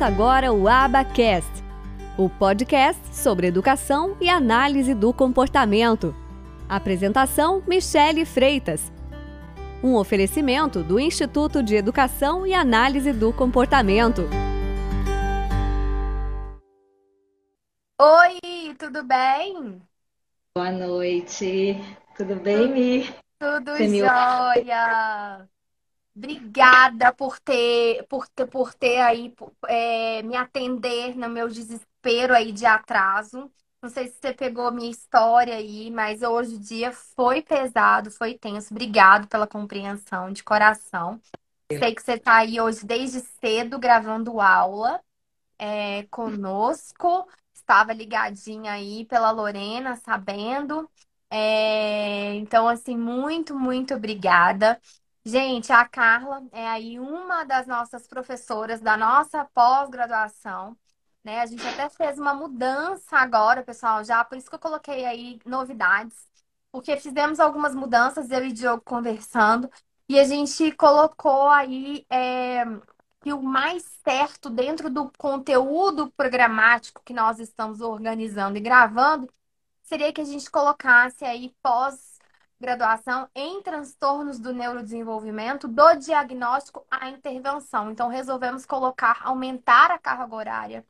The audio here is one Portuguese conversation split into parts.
Começa agora o Abacast, o podcast sobre educação e análise do comportamento. Apresentação: Michele Freitas. Um oferecimento do Instituto de Educação e Análise do Comportamento. Oi, tudo bem? Boa noite. Tudo bem, Mi? Tudo jóia. Obrigada por ter, por ter, por ter aí é, me atender no meu desespero aí de atraso. Não sei se você pegou minha história aí, mas hoje o dia foi pesado, foi tenso. Obrigado pela compreensão de coração. Sei que você está aí hoje desde cedo gravando aula é, conosco. Estava ligadinha aí pela Lorena, sabendo. É, então, assim, muito, muito obrigada. Gente, a Carla é aí uma das nossas professoras da nossa pós-graduação. Né? A gente até fez uma mudança agora, pessoal, já, por isso que eu coloquei aí novidades, porque fizemos algumas mudanças, eu e o Diogo conversando, e a gente colocou aí é, que o mais certo dentro do conteúdo programático que nós estamos organizando e gravando seria que a gente colocasse aí pós graduação em transtornos do neurodesenvolvimento, do diagnóstico à intervenção. Então, resolvemos colocar, aumentar a carga horária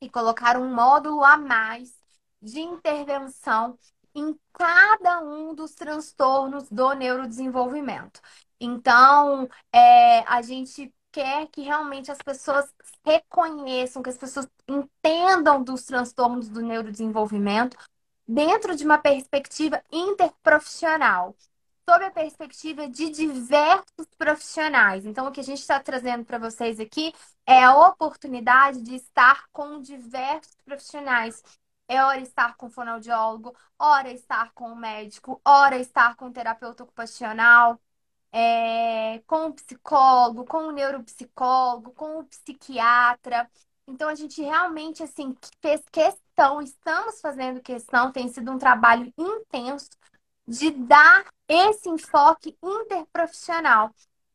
e colocar um módulo a mais de intervenção em cada um dos transtornos do neurodesenvolvimento. Então, é, a gente quer que realmente as pessoas reconheçam, que as pessoas entendam dos transtornos do neurodesenvolvimento, dentro de uma perspectiva interprofissional, sob a perspectiva de diversos profissionais. Então, o que a gente está trazendo para vocês aqui é a oportunidade de estar com diversos profissionais. É hora estar com fonoaudiólogo, hora estar com o médico, hora estar com o terapeuta ocupacional, é, com o psicólogo, com o neuropsicólogo, com o psiquiatra. Então, a gente realmente, assim, fez questão, estamos fazendo questão, tem sido um trabalho intenso de dar esse enfoque interprofissional.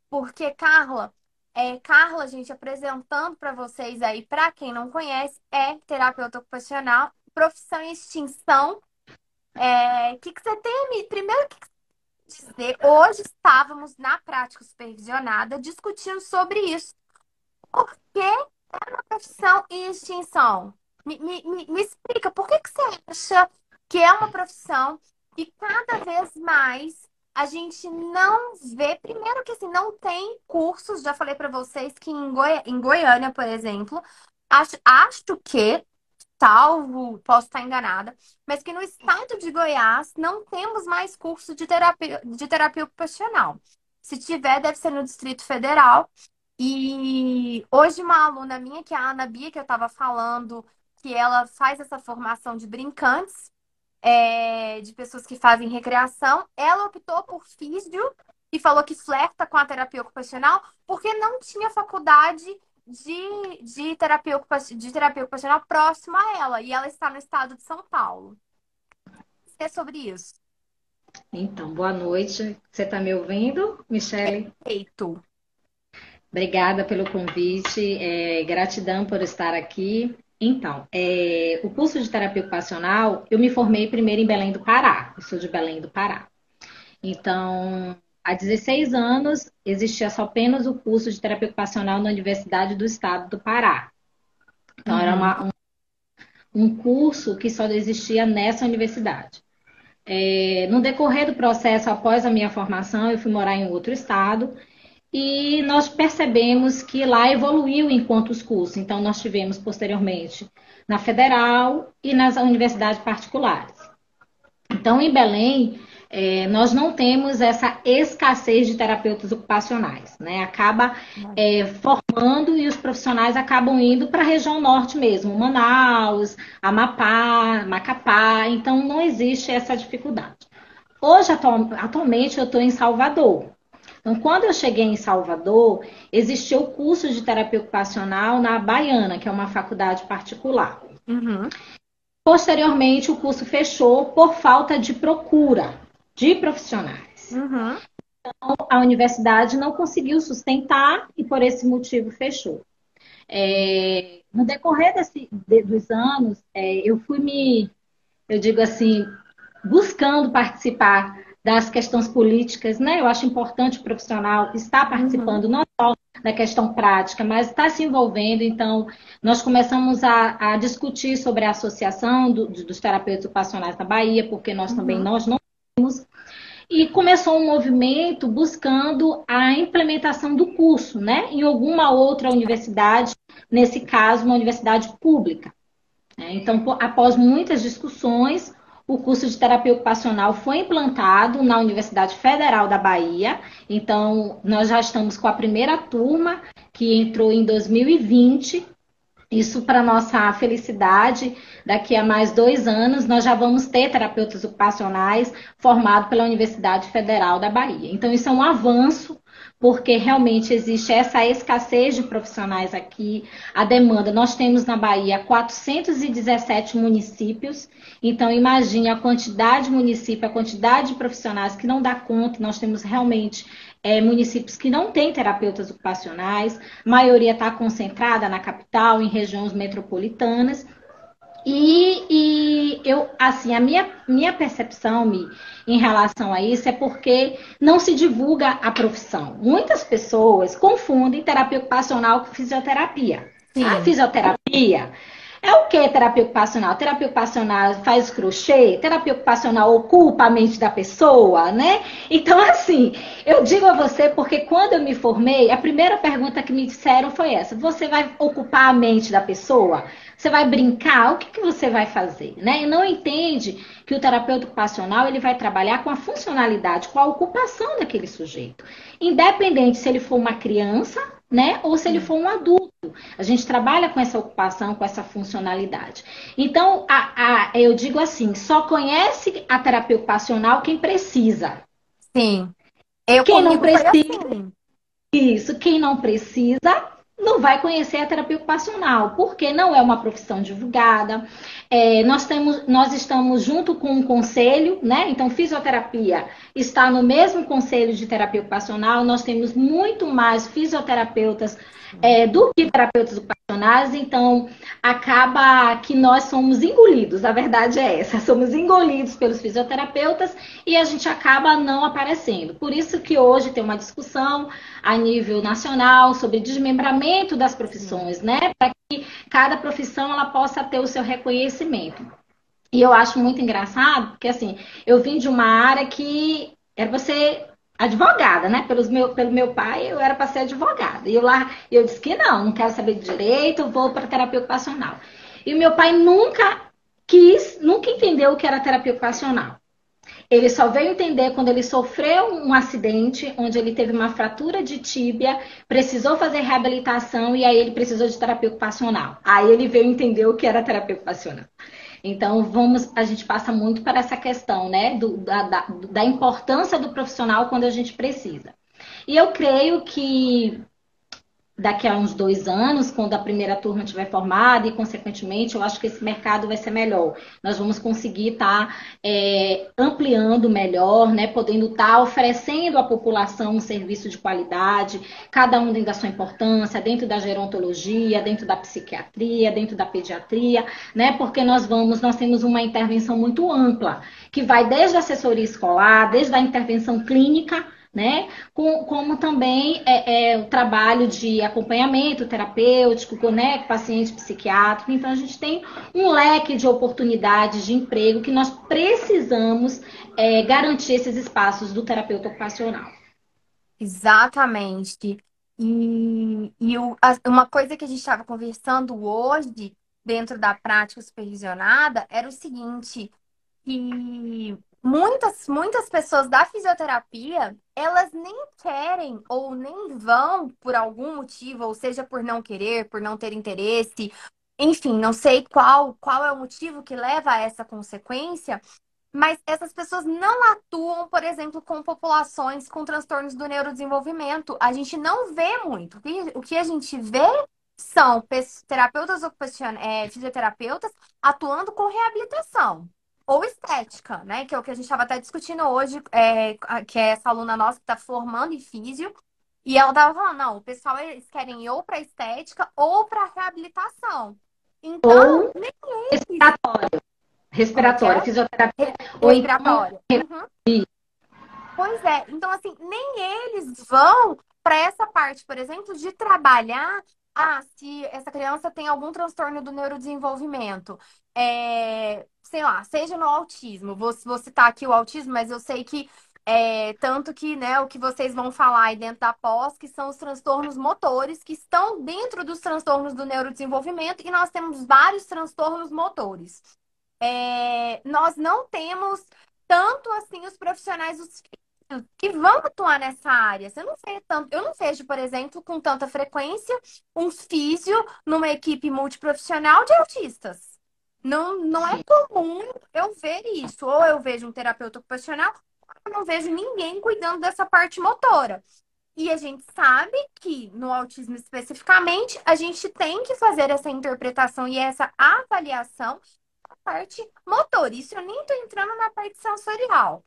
Porque, Carla, é, Carla, gente, apresentando para vocês aí, para quem não conhece, é terapeuta ocupacional, profissão em extinção. O é, que, que você tem, primeiro, que, que dizer? Hoje estávamos na prática supervisionada discutindo sobre isso. Por que é uma profissão em extinção. Me, me, me, explica, por que, que você acha que é uma profissão e cada vez mais a gente não vê, primeiro que assim, não tem cursos, já falei para vocês que em, Goi em Goiânia, por exemplo, acho, acho que, salvo, posso estar enganada, mas que no estado de Goiás não temos mais curso de terapia, de terapia ocupacional. Se tiver, deve ser no Distrito Federal. E hoje uma aluna minha, que é a Ana Bia, que eu estava falando, que ela faz essa formação de brincantes, é, de pessoas que fazem recreação, ela optou por físio e falou que flerta com a terapia ocupacional porque não tinha faculdade de, de, terapia, de terapia ocupacional próxima a ela. E ela está no estado de São Paulo. É sobre isso. Então, boa noite. Você está me ouvindo, Michele? Perfeito. Obrigada pelo convite, é, gratidão por estar aqui. Então, é, o curso de terapia ocupacional, eu me formei primeiro em Belém do Pará, eu sou de Belém do Pará. Então, há 16 anos, existia só apenas o curso de terapia ocupacional na Universidade do Estado do Pará. Então, uhum. era uma, um, um curso que só existia nessa universidade. É, no decorrer do processo, após a minha formação, eu fui morar em outro estado e nós percebemos que lá evoluiu enquanto os cursos. Então, nós tivemos posteriormente na federal e nas universidades particulares. Então, em Belém, é, nós não temos essa escassez de terapeutas ocupacionais, né? Acaba é, formando e os profissionais acabam indo para a região norte mesmo, Manaus, Amapá, Macapá, então não existe essa dificuldade. Hoje, atual, atualmente, eu estou em Salvador, então, quando eu cheguei em Salvador, existia o curso de terapia ocupacional na Baiana, que é uma faculdade particular. Uhum. Posteriormente, o curso fechou por falta de procura de profissionais. Uhum. Então, a universidade não conseguiu sustentar e, por esse motivo, fechou. É, no decorrer desse, de, dos anos, é, eu fui me, eu digo assim, buscando participar das questões políticas, né? Eu acho importante o profissional estar participando uhum. não só da questão prática, mas estar se envolvendo. Então, nós começamos a, a discutir sobre a associação do, dos terapeutas ocupacionais da Bahia, porque nós uhum. também nós não temos e começou um movimento buscando a implementação do curso, né, em alguma outra universidade, nesse caso, uma universidade pública. Então, após muitas discussões, o curso de terapia ocupacional foi implantado na Universidade Federal da Bahia. Então, nós já estamos com a primeira turma, que entrou em 2020. Isso, para nossa felicidade, daqui a mais dois anos, nós já vamos ter terapeutas ocupacionais formados pela Universidade Federal da Bahia. Então, isso é um avanço porque realmente existe essa escassez de profissionais aqui, a demanda. Nós temos na Bahia 417 municípios, então imagine a quantidade de municípios, a quantidade de profissionais que não dá conta, nós temos realmente é, municípios que não têm terapeutas ocupacionais, a maioria está concentrada na capital, em regiões metropolitanas, e, e, eu, assim, a minha, minha percepção Mi, em relação a isso é porque não se divulga a profissão. Muitas pessoas confundem terapia ocupacional com fisioterapia. Sim. A fisioterapia é o que terapia ocupacional? Terapia ocupacional faz crochê, terapia ocupacional ocupa a mente da pessoa, né? Então, assim, eu digo a você porque quando eu me formei, a primeira pergunta que me disseram foi essa: você vai ocupar a mente da pessoa? Você vai brincar? O que, que você vai fazer? Né? E não entende que o terapeuta ocupacional ele vai trabalhar com a funcionalidade, com a ocupação daquele sujeito. Independente se ele for uma criança, né? Ou se ele for um adulto. A gente trabalha com essa ocupação, com essa funcionalidade. Então, a, a, eu digo assim: só conhece a terapia ocupacional quem precisa. Sim. Eu quem não precisa. Assim. Isso, quem não precisa não vai conhecer a terapia ocupacional, porque não é uma profissão divulgada. É, nós, temos, nós estamos junto com um conselho, né? Então, fisioterapia está no mesmo conselho de terapia ocupacional. Nós temos muito mais fisioterapeutas é, do que terapeutas ocupacionais, então acaba que nós somos engolidos, a verdade é essa, somos engolidos pelos fisioterapeutas e a gente acaba não aparecendo. Por isso que hoje tem uma discussão a nível nacional sobre desmembramento das profissões, né? Para que cada profissão ela possa ter o seu reconhecimento. E eu acho muito engraçado, porque assim, eu vim de uma área que era você advogada, né? Pelos meu, pelo meu pai, eu era para ser advogada. E eu lá, eu disse que não, não quero saber de direito, vou para terapia ocupacional. E meu pai nunca quis, nunca entendeu o que era terapia ocupacional. Ele só veio entender quando ele sofreu um acidente, onde ele teve uma fratura de tíbia, precisou fazer reabilitação e aí ele precisou de terapia ocupacional. Aí ele veio entender o que era terapia ocupacional. Então, vamos, a gente passa muito para essa questão, né, do, da, da, da importância do profissional quando a gente precisa. E eu creio que daqui a uns dois anos, quando a primeira turma estiver formada, e consequentemente, eu acho que esse mercado vai ser melhor. Nós vamos conseguir estar tá, é, ampliando melhor, né, podendo estar tá oferecendo à população um serviço de qualidade, cada um dentro da sua importância, dentro da gerontologia, dentro da psiquiatria, dentro da pediatria, né, porque nós vamos, nós temos uma intervenção muito ampla, que vai desde a assessoria escolar, desde a intervenção clínica, né? Com, como também é, é, o trabalho de acompanhamento terapêutico, né? Paciente psiquiátrico. Então, a gente tem um leque de oportunidades de emprego que nós precisamos é, garantir esses espaços do terapeuta ocupacional. Exatamente. E, e o, uma coisa que a gente estava conversando hoje, dentro da prática supervisionada, era o seguinte, que muitas, muitas pessoas da fisioterapia, elas nem querem ou nem vão por algum motivo, ou seja, por não querer, por não ter interesse, enfim, não sei qual, qual é o motivo que leva a essa consequência, mas essas pessoas não atuam, por exemplo, com populações com transtornos do neurodesenvolvimento. A gente não vê muito. O que a gente vê são terapeutas ocupacionais, é, fisioterapeutas atuando com reabilitação ou estética, né? Que é o que a gente estava até discutindo hoje, é, que é essa aluna nossa que está formando em físio. E ela tava falando, não, o pessoal eles querem ir ou para estética ou para reabilitação. Então, ou nem respiratório. Respiratório, é? fisioterapia. Então respiratório. Uhum. Pois é. Então, assim, nem eles vão para essa parte, por exemplo, de trabalhar ah, se essa criança tem algum transtorno do neurodesenvolvimento, é, sei lá, seja no autismo, vou, vou citar aqui o autismo, mas eu sei que é, tanto que, né, o que vocês vão falar aí dentro da pós, que são os transtornos motores, que estão dentro dos transtornos do neurodesenvolvimento, e nós temos vários transtornos motores. É, nós não temos tanto assim os profissionais que vão atuar nessa área. Você não vê tanto, eu não vejo, por exemplo, com tanta frequência, um físio numa equipe multiprofissional de autistas. Não, não é comum eu ver isso. Ou eu vejo um terapeuta ocupacional, ou eu não vejo ninguém cuidando dessa parte motora. E a gente sabe que no autismo especificamente, a gente tem que fazer essa interpretação e essa avaliação da parte motor. Isso eu nem estou entrando na parte sensorial.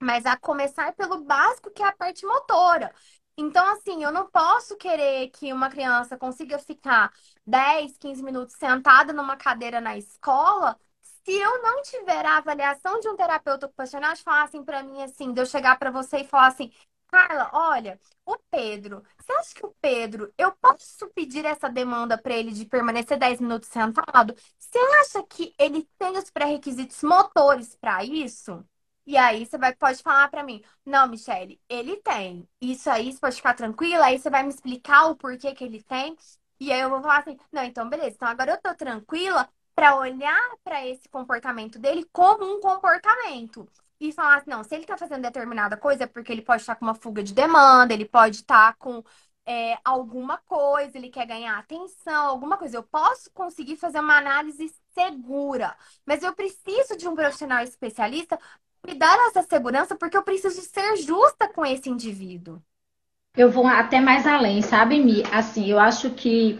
Mas a começar pelo básico, que é a parte motora. Então, assim, eu não posso querer que uma criança consiga ficar 10, 15 minutos sentada numa cadeira na escola se eu não tiver a avaliação de um terapeuta ocupacional de falar assim para mim, assim, de eu chegar para você e falar assim, Carla, olha, o Pedro, você acha que o Pedro, eu posso pedir essa demanda para ele de permanecer 10 minutos sentado? Você acha que ele tem os pré-requisitos motores para isso? E aí você vai, pode falar para mim, não, Michele, ele tem. Isso aí, você pode ficar tranquila, aí você vai me explicar o porquê que ele tem. E aí eu vou falar assim, não, então beleza, então agora eu tô tranquila para olhar para esse comportamento dele como um comportamento. E falar assim, não, se ele tá fazendo determinada coisa é porque ele pode estar com uma fuga de demanda, ele pode estar com é, alguma coisa, ele quer ganhar atenção, alguma coisa. Eu posso conseguir fazer uma análise segura, mas eu preciso de um profissional especialista me dar essa segurança porque eu preciso ser justa com esse indivíduo. Eu vou até mais além, sabe, Mi? Assim, eu acho que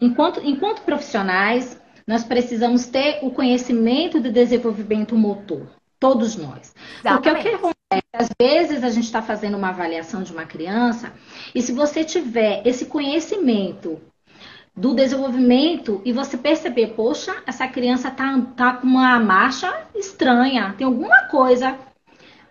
enquanto, enquanto profissionais, nós precisamos ter o conhecimento do desenvolvimento motor. Todos nós. Exatamente. Porque o que acontece? Às vezes a gente está fazendo uma avaliação de uma criança, e se você tiver esse conhecimento do desenvolvimento e você perceber, poxa, essa criança tá, tá com uma marcha estranha, tem alguma coisa.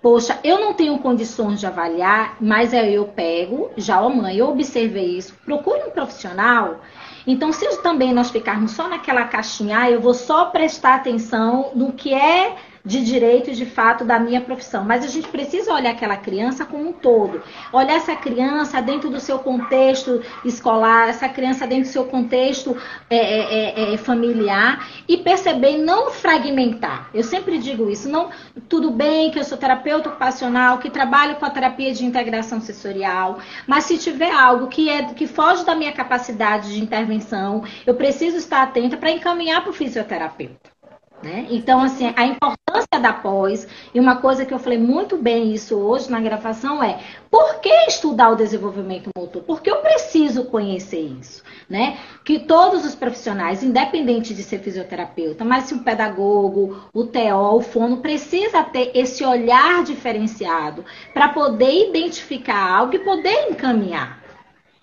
Poxa, eu não tenho condições de avaliar, mas aí eu pego, já, ó mãe, eu observei isso, procure um profissional. Então, se também nós ficarmos só naquela caixinha, ah, eu vou só prestar atenção no que é de direito de fato da minha profissão. Mas a gente precisa olhar aquela criança como um todo. Olhar essa criança dentro do seu contexto escolar, essa criança dentro do seu contexto é, é, é, é familiar e perceber não fragmentar. Eu sempre digo isso. Não, tudo bem que eu sou terapeuta ocupacional, que trabalho com a terapia de integração sensorial, mas se tiver algo que é que foge da minha capacidade de intervenção, eu preciso estar atenta para encaminhar para o fisioterapeuta. Né? Então, assim, a importância da pós, e uma coisa que eu falei muito bem isso hoje na gravação é por que estudar o desenvolvimento motor? Porque eu preciso conhecer isso, né? Que todos os profissionais, independente de ser fisioterapeuta, mas se o pedagogo, o TO, o fono, precisa ter esse olhar diferenciado para poder identificar algo e poder encaminhar.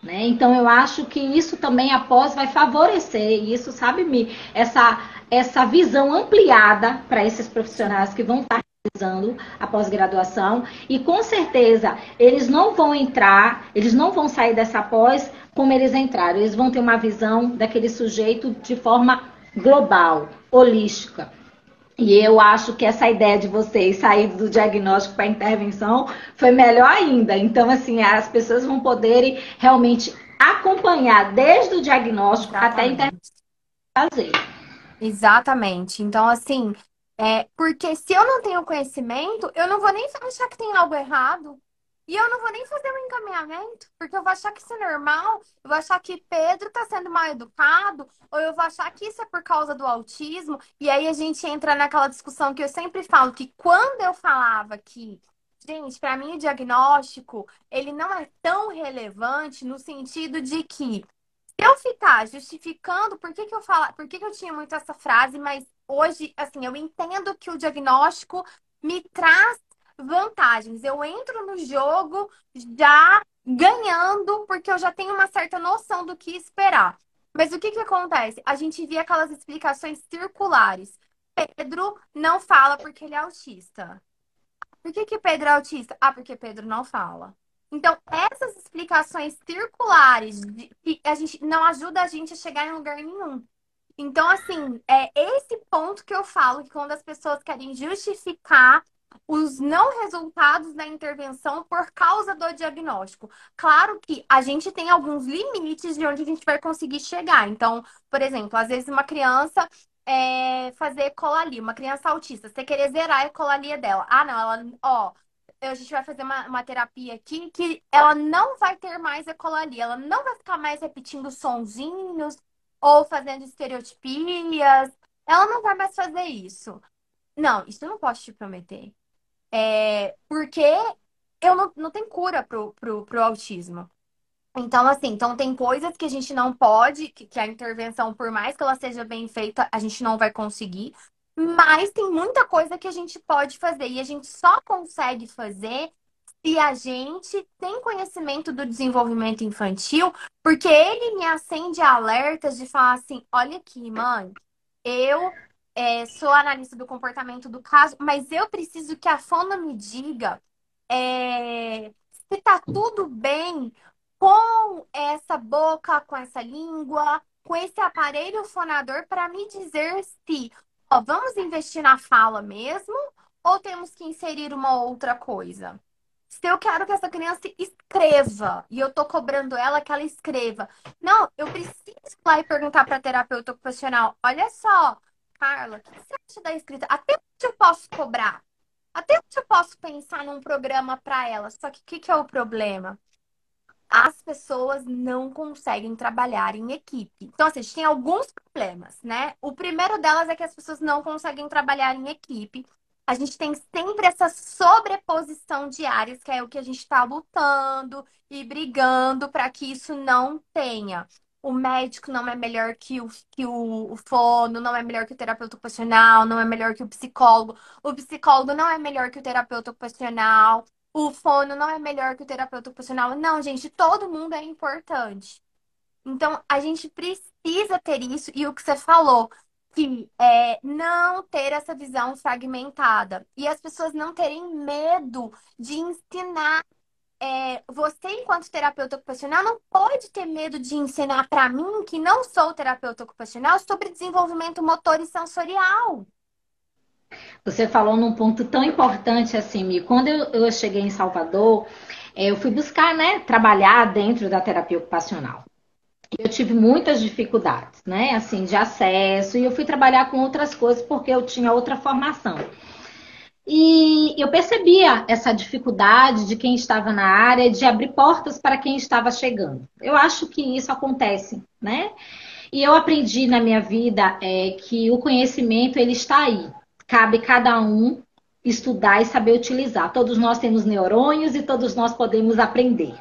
Né? Então eu acho que isso também após vai favorecer isso, sabe, me essa essa visão ampliada para esses profissionais que vão estar realizando a pós-graduação e com certeza eles não vão entrar, eles não vão sair dessa pós como eles entraram, eles vão ter uma visão daquele sujeito de forma global, holística. E eu acho que essa ideia de vocês sair do diagnóstico para a intervenção foi melhor ainda. Então, assim, as pessoas vão poderem realmente acompanhar desde o diagnóstico Exatamente. até a intervenção fazer. Exatamente. Então, assim, é, porque se eu não tenho conhecimento, eu não vou nem achar que tem algo errado. E eu não vou nem fazer um encaminhamento, porque eu vou achar que isso é normal, eu vou achar que Pedro está sendo mal educado, ou eu vou achar que isso é por causa do autismo. E aí a gente entra naquela discussão que eu sempre falo, que quando eu falava que, gente, para mim o diagnóstico, ele não é tão relevante no sentido de que eu ficar justificando por que, que eu falo, por que, que eu tinha muito essa frase, mas hoje, assim, eu entendo que o diagnóstico me traz vantagens. Eu entro no jogo já ganhando, porque eu já tenho uma certa noção do que esperar. Mas o que que acontece? A gente via aquelas explicações circulares. Pedro não fala porque ele é autista. Por que que Pedro é autista? Ah, porque Pedro não fala. Então, essas explicações circulares a gente não ajuda a gente a chegar em lugar nenhum. Então, assim, é esse ponto que eu falo que quando as pessoas querem justificar os não resultados da intervenção por causa do diagnóstico. Claro que a gente tem alguns limites de onde a gente vai conseguir chegar. Então, por exemplo, às vezes uma criança é, fazer ecolalia, uma criança autista, você querer zerar a ecolalia dela. Ah, não, ela, ó, a gente vai fazer uma, uma terapia aqui que ela não vai ter mais ecolalia, ela não vai ficar mais repetindo sonzinhos ou fazendo estereotipias, ela não vai mais fazer isso. Não, isso eu não posso te prometer. É, porque eu não, não tem cura pro, pro, pro autismo. Então, assim, então tem coisas que a gente não pode, que, que, a intervenção, por mais que ela seja bem feita, a gente não vai conseguir. Mas tem muita coisa que a gente pode fazer. E a gente só consegue fazer se a gente tem conhecimento do desenvolvimento infantil, porque ele me acende alertas de falar assim: olha aqui, mãe, eu é, sou analista do comportamento do caso, mas eu preciso que a fono me diga é, se tá tudo bem com essa boca, com essa língua, com esse aparelho fonador para me dizer se ó, vamos investir na fala mesmo ou temos que inserir uma outra coisa. Se eu quero que essa criança escreva e eu tô cobrando ela que ela escreva. Não, eu preciso ir lá e perguntar para terapeuta ocupacional: olha só, Carla, o que você acha da escrita? Até onde eu posso cobrar? Até onde eu posso pensar num programa para ela? Só que o que, que é o problema? As pessoas não conseguem trabalhar em equipe. Então, assim, a gente tem alguns problemas, né? O primeiro delas é que as pessoas não conseguem trabalhar em equipe. A gente tem sempre essa sobreposição de áreas, que é o que a gente está lutando e brigando para que isso não tenha o médico não é melhor que o, que o, o fono, não é melhor que o terapeuta ocupacional, não é melhor que o psicólogo. O psicólogo não é melhor que o terapeuta ocupacional. O fono não é melhor que o terapeuta ocupacional. Não, gente, todo mundo é importante. Então, a gente precisa ter isso. E o que você falou, que é não ter essa visão fragmentada. E as pessoas não terem medo de ensinar é, você, enquanto terapeuta ocupacional, não pode ter medo de ensinar para mim, que não sou terapeuta ocupacional, sobre desenvolvimento motor e sensorial. Você falou num ponto tão importante assim, Mi. Quando eu, eu cheguei em Salvador, é, eu fui buscar, né, trabalhar dentro da terapia ocupacional. Eu tive muitas dificuldades, né, assim, de acesso, e eu fui trabalhar com outras coisas porque eu tinha outra formação. E eu percebia essa dificuldade de quem estava na área de abrir portas para quem estava chegando. Eu acho que isso acontece, né? E eu aprendi na minha vida é, que o conhecimento ele está aí. Cabe cada um estudar e saber utilizar. Todos nós temos neurônios e todos nós podemos aprender.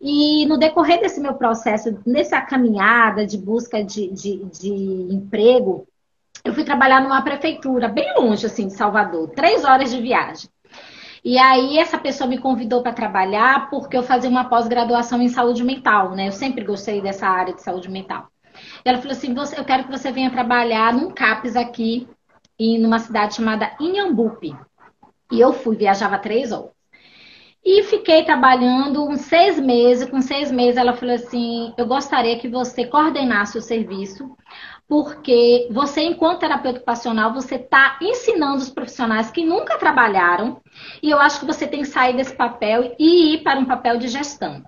E no decorrer desse meu processo, nessa caminhada de busca de, de, de emprego, eu fui trabalhar numa prefeitura, bem longe, assim, de Salvador, três horas de viagem. E aí essa pessoa me convidou para trabalhar porque eu fazia uma pós-graduação em saúde mental, né? Eu sempre gostei dessa área de saúde mental. E ela falou assim: eu quero que você venha trabalhar num CAPES aqui, em numa cidade chamada Inhambupe. E eu fui, viajava três horas. E fiquei trabalhando uns seis meses. Com seis meses, ela falou assim: Eu gostaria que você coordenasse o serviço, porque você, enquanto terapeuta ocupacional, você está ensinando os profissionais que nunca trabalharam, e eu acho que você tem que sair desse papel e ir para um papel de gestão.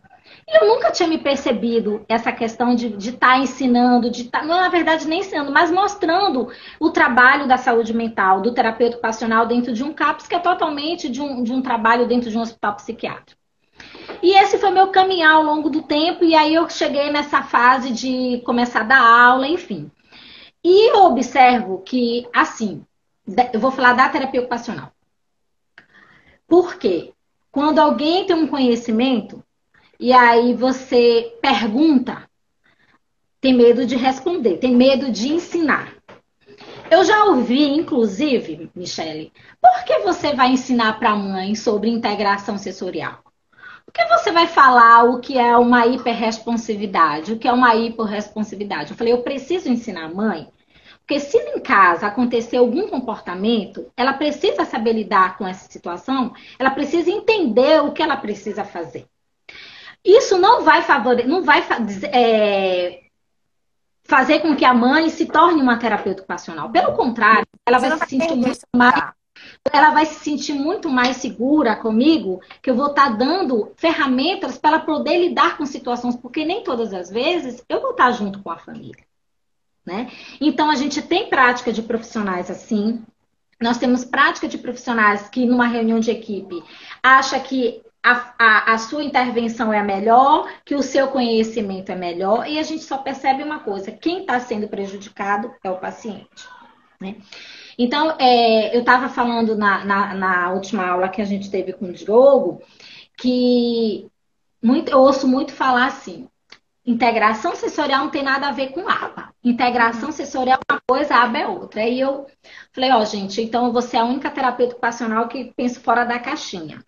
Eu nunca tinha me percebido essa questão de estar tá ensinando, de estar, tá, na verdade, nem ensinando, mas mostrando o trabalho da saúde mental, do terapeuta ocupacional dentro de um CAPS, que é totalmente de um, de um trabalho dentro de um hospital psiquiátrico. E esse foi meu caminhar ao longo do tempo, e aí eu cheguei nessa fase de começar a dar aula, enfim. E eu observo que, assim, eu vou falar da terapia ocupacional. Porque quando alguém tem um conhecimento e aí você pergunta, tem medo de responder, tem medo de ensinar. Eu já ouvi, inclusive, Michele, por que você vai ensinar para a mãe sobre integração sensorial? Por que você vai falar o que é uma hiperresponsividade, o que é uma hiporresponsividade? Eu falei, eu preciso ensinar a mãe porque se em casa acontecer algum comportamento, ela precisa saber lidar com essa situação, ela precisa entender o que ela precisa fazer. Isso não vai favorecer, não vai é, fazer com que a mãe se torne uma terapeuta ocupacional. Pelo contrário, ela vai se sentir muito mais ela vai se sentir muito mais segura comigo, que eu vou estar tá dando ferramentas para ela poder lidar com situações, porque nem todas as vezes eu vou estar tá junto com a família. Né? Então, a gente tem prática de profissionais assim. Nós temos prática de profissionais que, numa reunião de equipe, acha que a, a, a, sua intervenção é a melhor, que o seu conhecimento é melhor, e a gente só percebe uma coisa: quem está sendo prejudicado é o paciente. Né? Então, é, eu estava falando na, na, na, última aula que a gente teve com o Diogo, que muito, eu ouço muito falar assim: integração sensorial não tem nada a ver com aba. Integração sensorial é uma coisa, aba é outra. Aí eu falei, ó, oh, gente, então você é a única terapeuta ocupacional que pensa fora da caixinha.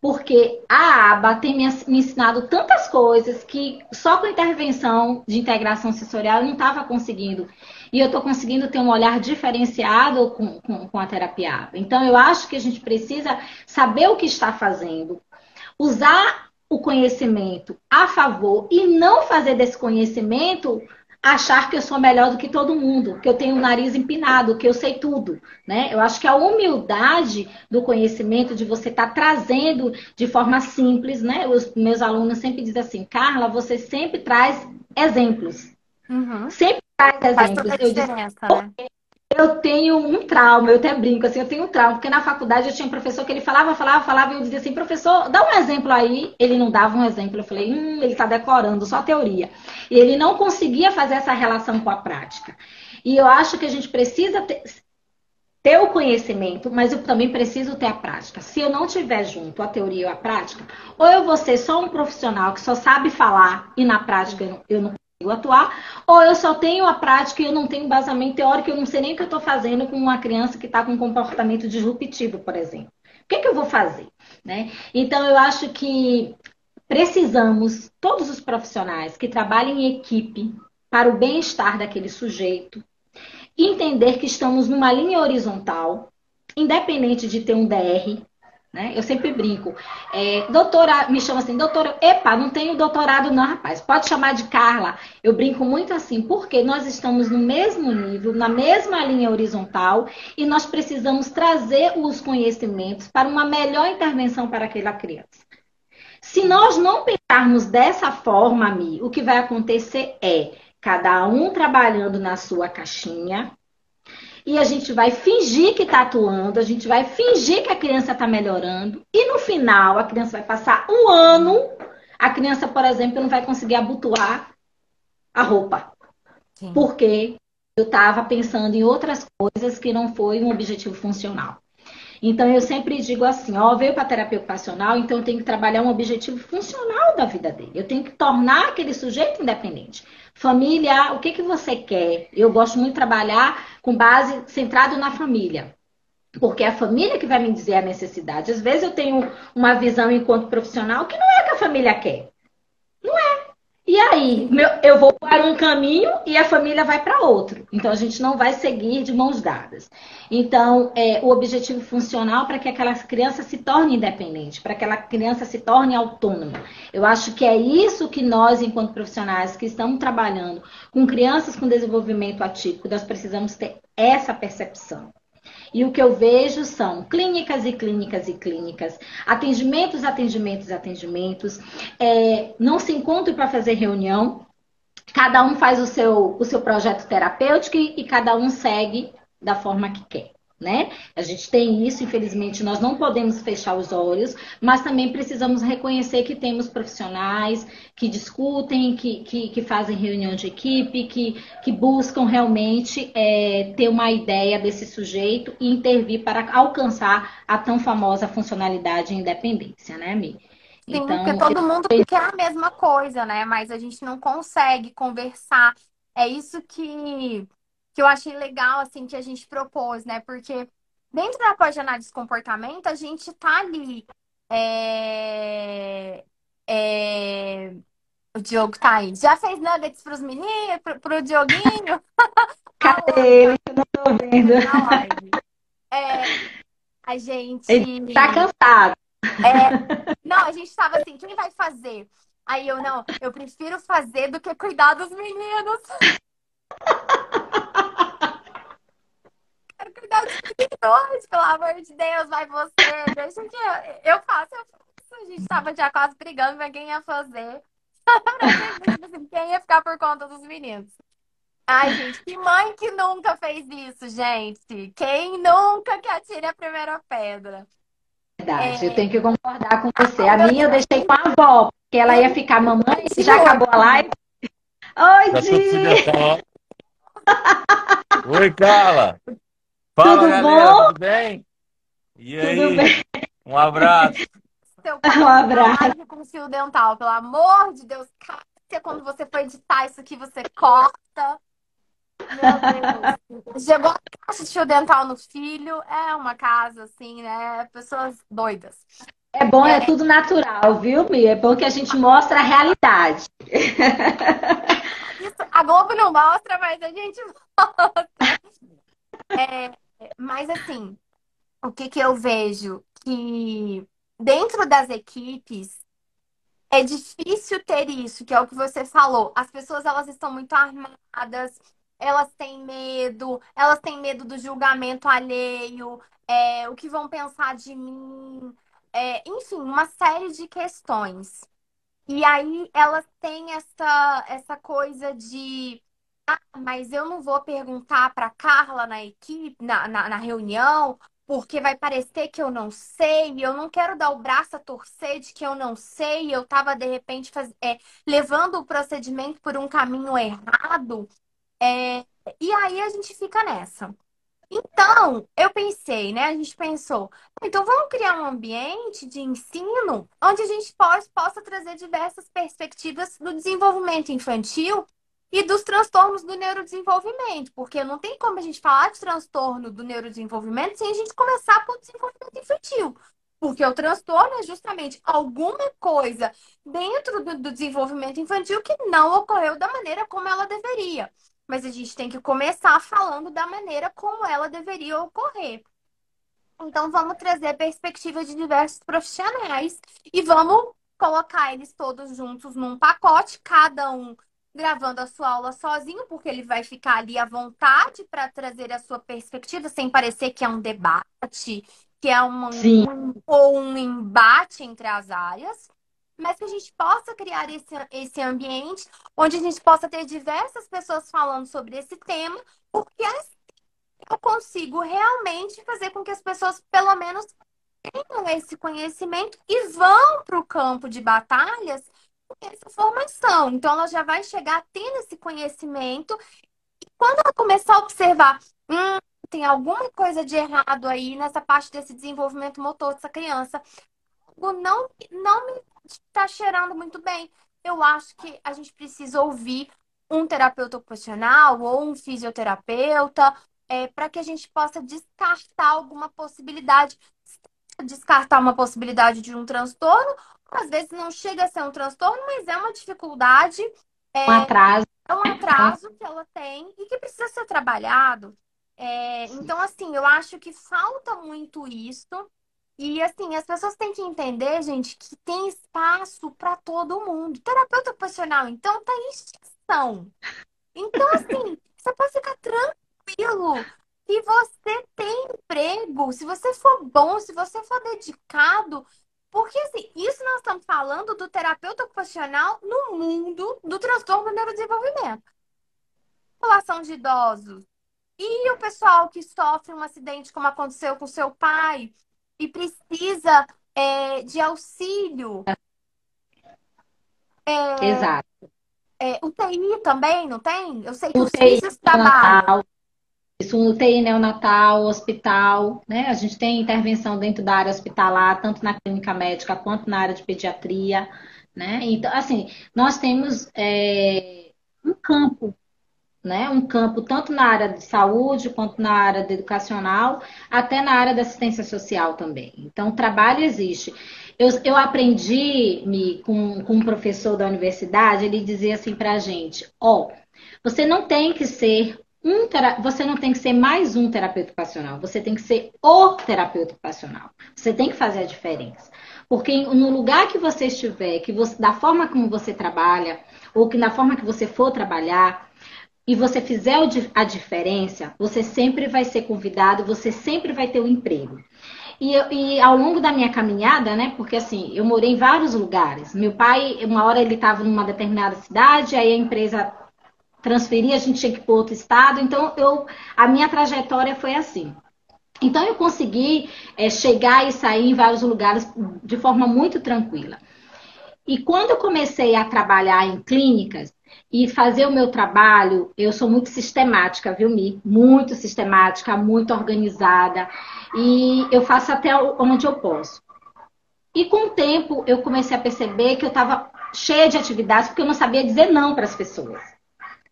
Porque a aba tem me, ensinado tantas coisas que só com intervenção de integração sensorial eu não estava conseguindo. E eu estou conseguindo ter um olhar diferenciado com, com, com a terapia aba. Então eu acho que a gente precisa saber o que está fazendo, usar o conhecimento a favor e não fazer desse conhecimento achar que eu sou melhor do que todo mundo, que eu tenho o nariz empinado, que eu sei tudo, né? Eu acho que a humildade do conhecimento, de você estar tá trazendo de forma simples, né? Os meus alunos sempre dizem assim, Carla, você sempre traz exemplos. Uhum. Sempre traz exemplos. Faz toda a diferença, eu digo, né? Eu tenho um trauma, eu até brinco assim, eu tenho um trauma, porque na faculdade eu tinha um professor que ele falava, falava, falava, e eu dizia assim, professor, dá um exemplo aí. Ele não dava um exemplo. Eu falei, hum, ele está decorando, só teoria. E ele não conseguia fazer essa relação com a prática. E eu acho que a gente precisa ter, ter o conhecimento, mas eu também preciso ter a prática. Se eu não tiver junto a teoria ou a prática, ou eu vou ser só um profissional que só sabe falar e na prática eu não, eu não atuar, ou eu só tenho a prática e eu não tenho embasamento teórico, eu não sei nem o que eu estou fazendo com uma criança que está com um comportamento disruptivo, por exemplo. O que, é que eu vou fazer? Né? Então, eu acho que precisamos, todos os profissionais que trabalhem em equipe para o bem-estar daquele sujeito, entender que estamos numa linha horizontal, independente de ter um DR, né? Eu sempre brinco. É, doutora, me chama assim, doutora, epa, não tenho doutorado não, rapaz. Pode chamar de Carla. Eu brinco muito assim, porque nós estamos no mesmo nível, na mesma linha horizontal, e nós precisamos trazer os conhecimentos para uma melhor intervenção para aquela criança. Se nós não pensarmos dessa forma, Mi, o que vai acontecer é cada um trabalhando na sua caixinha, e a gente vai fingir que está atuando, a gente vai fingir que a criança está melhorando, e no final a criança vai passar um ano, a criança, por exemplo, não vai conseguir abotoar a roupa. Sim. Porque eu estava pensando em outras coisas que não foi um objetivo funcional. Então eu sempre digo assim, ó, veio para terapia ocupacional, então eu tenho que trabalhar um objetivo funcional da vida dele. Eu tenho que tornar aquele sujeito independente. Família, o que, que você quer? Eu gosto muito de trabalhar com base centrado na família. Porque é a família que vai me dizer a necessidade. Às vezes eu tenho uma visão enquanto profissional que não é que a família quer. Não é. E aí, meu, eu vou para um caminho e a família vai para outro. Então, a gente não vai seguir de mãos dadas. Então, é, o objetivo funcional para que aquela criança se torne independente, para que aquela criança se torne autônoma. Eu acho que é isso que nós, enquanto profissionais que estamos trabalhando com crianças com desenvolvimento atípico, nós precisamos ter essa percepção. E o que eu vejo são clínicas e clínicas e clínicas, atendimentos, atendimentos, atendimentos. É, não se encontram para fazer reunião. Cada um faz o seu, o seu projeto terapêutico e, e cada um segue da forma que quer né? A gente tem isso, infelizmente, nós não podemos fechar os olhos, mas também precisamos reconhecer que temos profissionais que discutem, que, que, que fazem reunião de equipe, que, que buscam realmente é, ter uma ideia desse sujeito e intervir para alcançar a tão famosa funcionalidade e independência, né, Mi? Sim, então, porque todo mundo quer a mesma coisa, né? Mas a gente não consegue conversar. É isso que que eu achei legal, assim, que a gente propôs, né? Porque dentro da pós-análise de comportamento, a gente tá ali é... É... O Diogo tá aí. Já fez nuggets pros meninos, pro, pro Dioguinho? Cadê ele? Eu não tô vendo. É, a gente. Ele tá cansado. É, não, a gente tava assim, quem vai fazer? Aí eu, não, eu prefiro fazer do que cuidar dos meninos. Quero cuidar dos meninos, pelo amor de Deus, vai você. Deixa que eu, eu faço, eu faço. A gente tava já quase brigando, mas quem ia fazer? quem ia ficar por conta dos meninos? Ai, gente, que mãe que nunca fez isso, gente? Quem nunca que atire a primeira pedra? Verdade, é... eu tenho que concordar com você. A minha eu deixei com a avó, porque ela ia ficar mamãe, já acabou a live. Oi, Di! Oi, Carla! Fala, tudo galera, bom? tudo bem? E aí? Tudo bem? Um abraço. Seu pai um abraço. com fio dental, pelo amor de Deus. Cássia, quando você for editar isso aqui, você corta. Meu Deus. Chegou a caixa de fio dental no filho. É uma casa, assim, né? Pessoas doidas. É bom, é, é tudo natural, viu, Mia? É bom que a gente mostra a realidade. Isso, a Globo não mostra, mas a gente mostra. É, mas assim, o que, que eu vejo? Que dentro das equipes é difícil ter isso, que é o que você falou. As pessoas elas estão muito armadas, elas têm medo, elas têm medo do julgamento alheio, é, o que vão pensar de mim, é, enfim, uma série de questões. E aí elas têm essa, essa coisa de ah, mas eu não vou perguntar para Carla na equipe, na, na, na reunião, porque vai parecer que eu não sei, eu não quero dar o braço a torcer de que eu não sei, eu estava de repente faz... é, levando o procedimento por um caminho errado. É, e aí a gente fica nessa. Então, eu pensei, né? A gente pensou, então vamos criar um ambiente de ensino onde a gente pode, possa trazer diversas perspectivas do desenvolvimento infantil e dos transtornos do neurodesenvolvimento, porque não tem como a gente falar de transtorno do neurodesenvolvimento sem a gente começar por desenvolvimento infantil. Porque o transtorno é justamente alguma coisa dentro do, do desenvolvimento infantil que não ocorreu da maneira como ela deveria mas a gente tem que começar falando da maneira como ela deveria ocorrer. Então, vamos trazer perspectivas de diversos profissionais e vamos colocar eles todos juntos num pacote, cada um gravando a sua aula sozinho, porque ele vai ficar ali à vontade para trazer a sua perspectiva, sem parecer que é um debate, que é um, um ou um embate entre as áreas mas que a gente possa criar esse, esse ambiente onde a gente possa ter diversas pessoas falando sobre esse tema, porque assim eu consigo realmente fazer com que as pessoas, pelo menos, tenham esse conhecimento e vão para o campo de batalhas essa formação. Então, ela já vai chegar tendo esse conhecimento. E quando ela começar a observar, hum, tem alguma coisa de errado aí nessa parte desse desenvolvimento motor dessa criança, não, não me está cheirando muito bem. Eu acho que a gente precisa ouvir um terapeuta ocupacional ou um fisioterapeuta é, para que a gente possa descartar alguma possibilidade. Descartar uma possibilidade de um transtorno, às vezes não chega a ser um transtorno, mas é uma dificuldade. É, um atraso. É um atraso que ela tem e que precisa ser trabalhado. É, então, assim, eu acho que falta muito isso. E assim, as pessoas têm que entender, gente, que tem espaço para todo mundo. Terapeuta ocupacional, então, tá em extinção. Então, assim, você pode ficar tranquilo que você tem emprego, se você for bom, se você for dedicado. Porque, assim, isso nós estamos falando do terapeuta ocupacional no mundo do transtorno do neurodesenvolvimento. População de idosos. E o pessoal que sofre um acidente, como aconteceu com seu pai, e precisa é, de auxílio. É, Exato. É, UTI também, não tem? Eu sei que UTI os trabalham. Isso, UTI neonatal, hospital, né? A gente tem intervenção dentro da área hospitalar, tanto na clínica médica quanto na área de pediatria, né? Então, assim, nós temos é, um campo né? Um campo tanto na área de saúde quanto na área educacional, até na área da assistência social também. Então, o trabalho existe. Eu, eu aprendi me, com, com um professor da universidade, ele dizia assim pra gente: ó, oh, você não tem que ser um você não tem que ser mais um terapeuta ocupacional, você tem que ser o terapeuta ocupacional. Você tem que fazer a diferença. Porque no lugar que você estiver, que você, da forma como você trabalha, ou que na forma que você for trabalhar, e você fizer a diferença, você sempre vai ser convidado, você sempre vai ter um emprego. E, e, ao longo da minha caminhada, né? Porque assim, eu morei em vários lugares. Meu pai, uma hora ele estava numa determinada cidade, aí a empresa transferir, a gente tinha que ir para outro estado. Então, eu, a minha trajetória foi assim. Então, eu consegui é, chegar e sair em vários lugares de forma muito tranquila. E quando eu comecei a trabalhar em clínicas e fazer o meu trabalho, eu sou muito sistemática, viu, Mi? Muito sistemática, muito organizada. E eu faço até onde eu posso. E com o tempo, eu comecei a perceber que eu estava cheia de atividades, porque eu não sabia dizer não para as pessoas.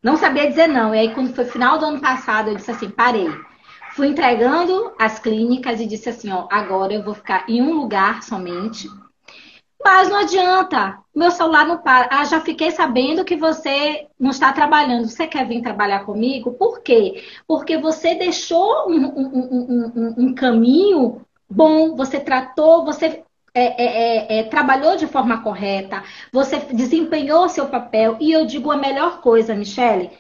Não sabia dizer não. E aí, quando foi final do ano passado, eu disse assim: parei. Fui entregando as clínicas e disse assim: ó, agora eu vou ficar em um lugar somente. Mas não adianta, meu celular não para. Ah, já fiquei sabendo que você não está trabalhando. Você quer vir trabalhar comigo? Por quê? Porque você deixou um, um, um, um caminho bom, você tratou, você é, é, é, é, trabalhou de forma correta, você desempenhou seu papel. E eu digo a melhor coisa, Michele,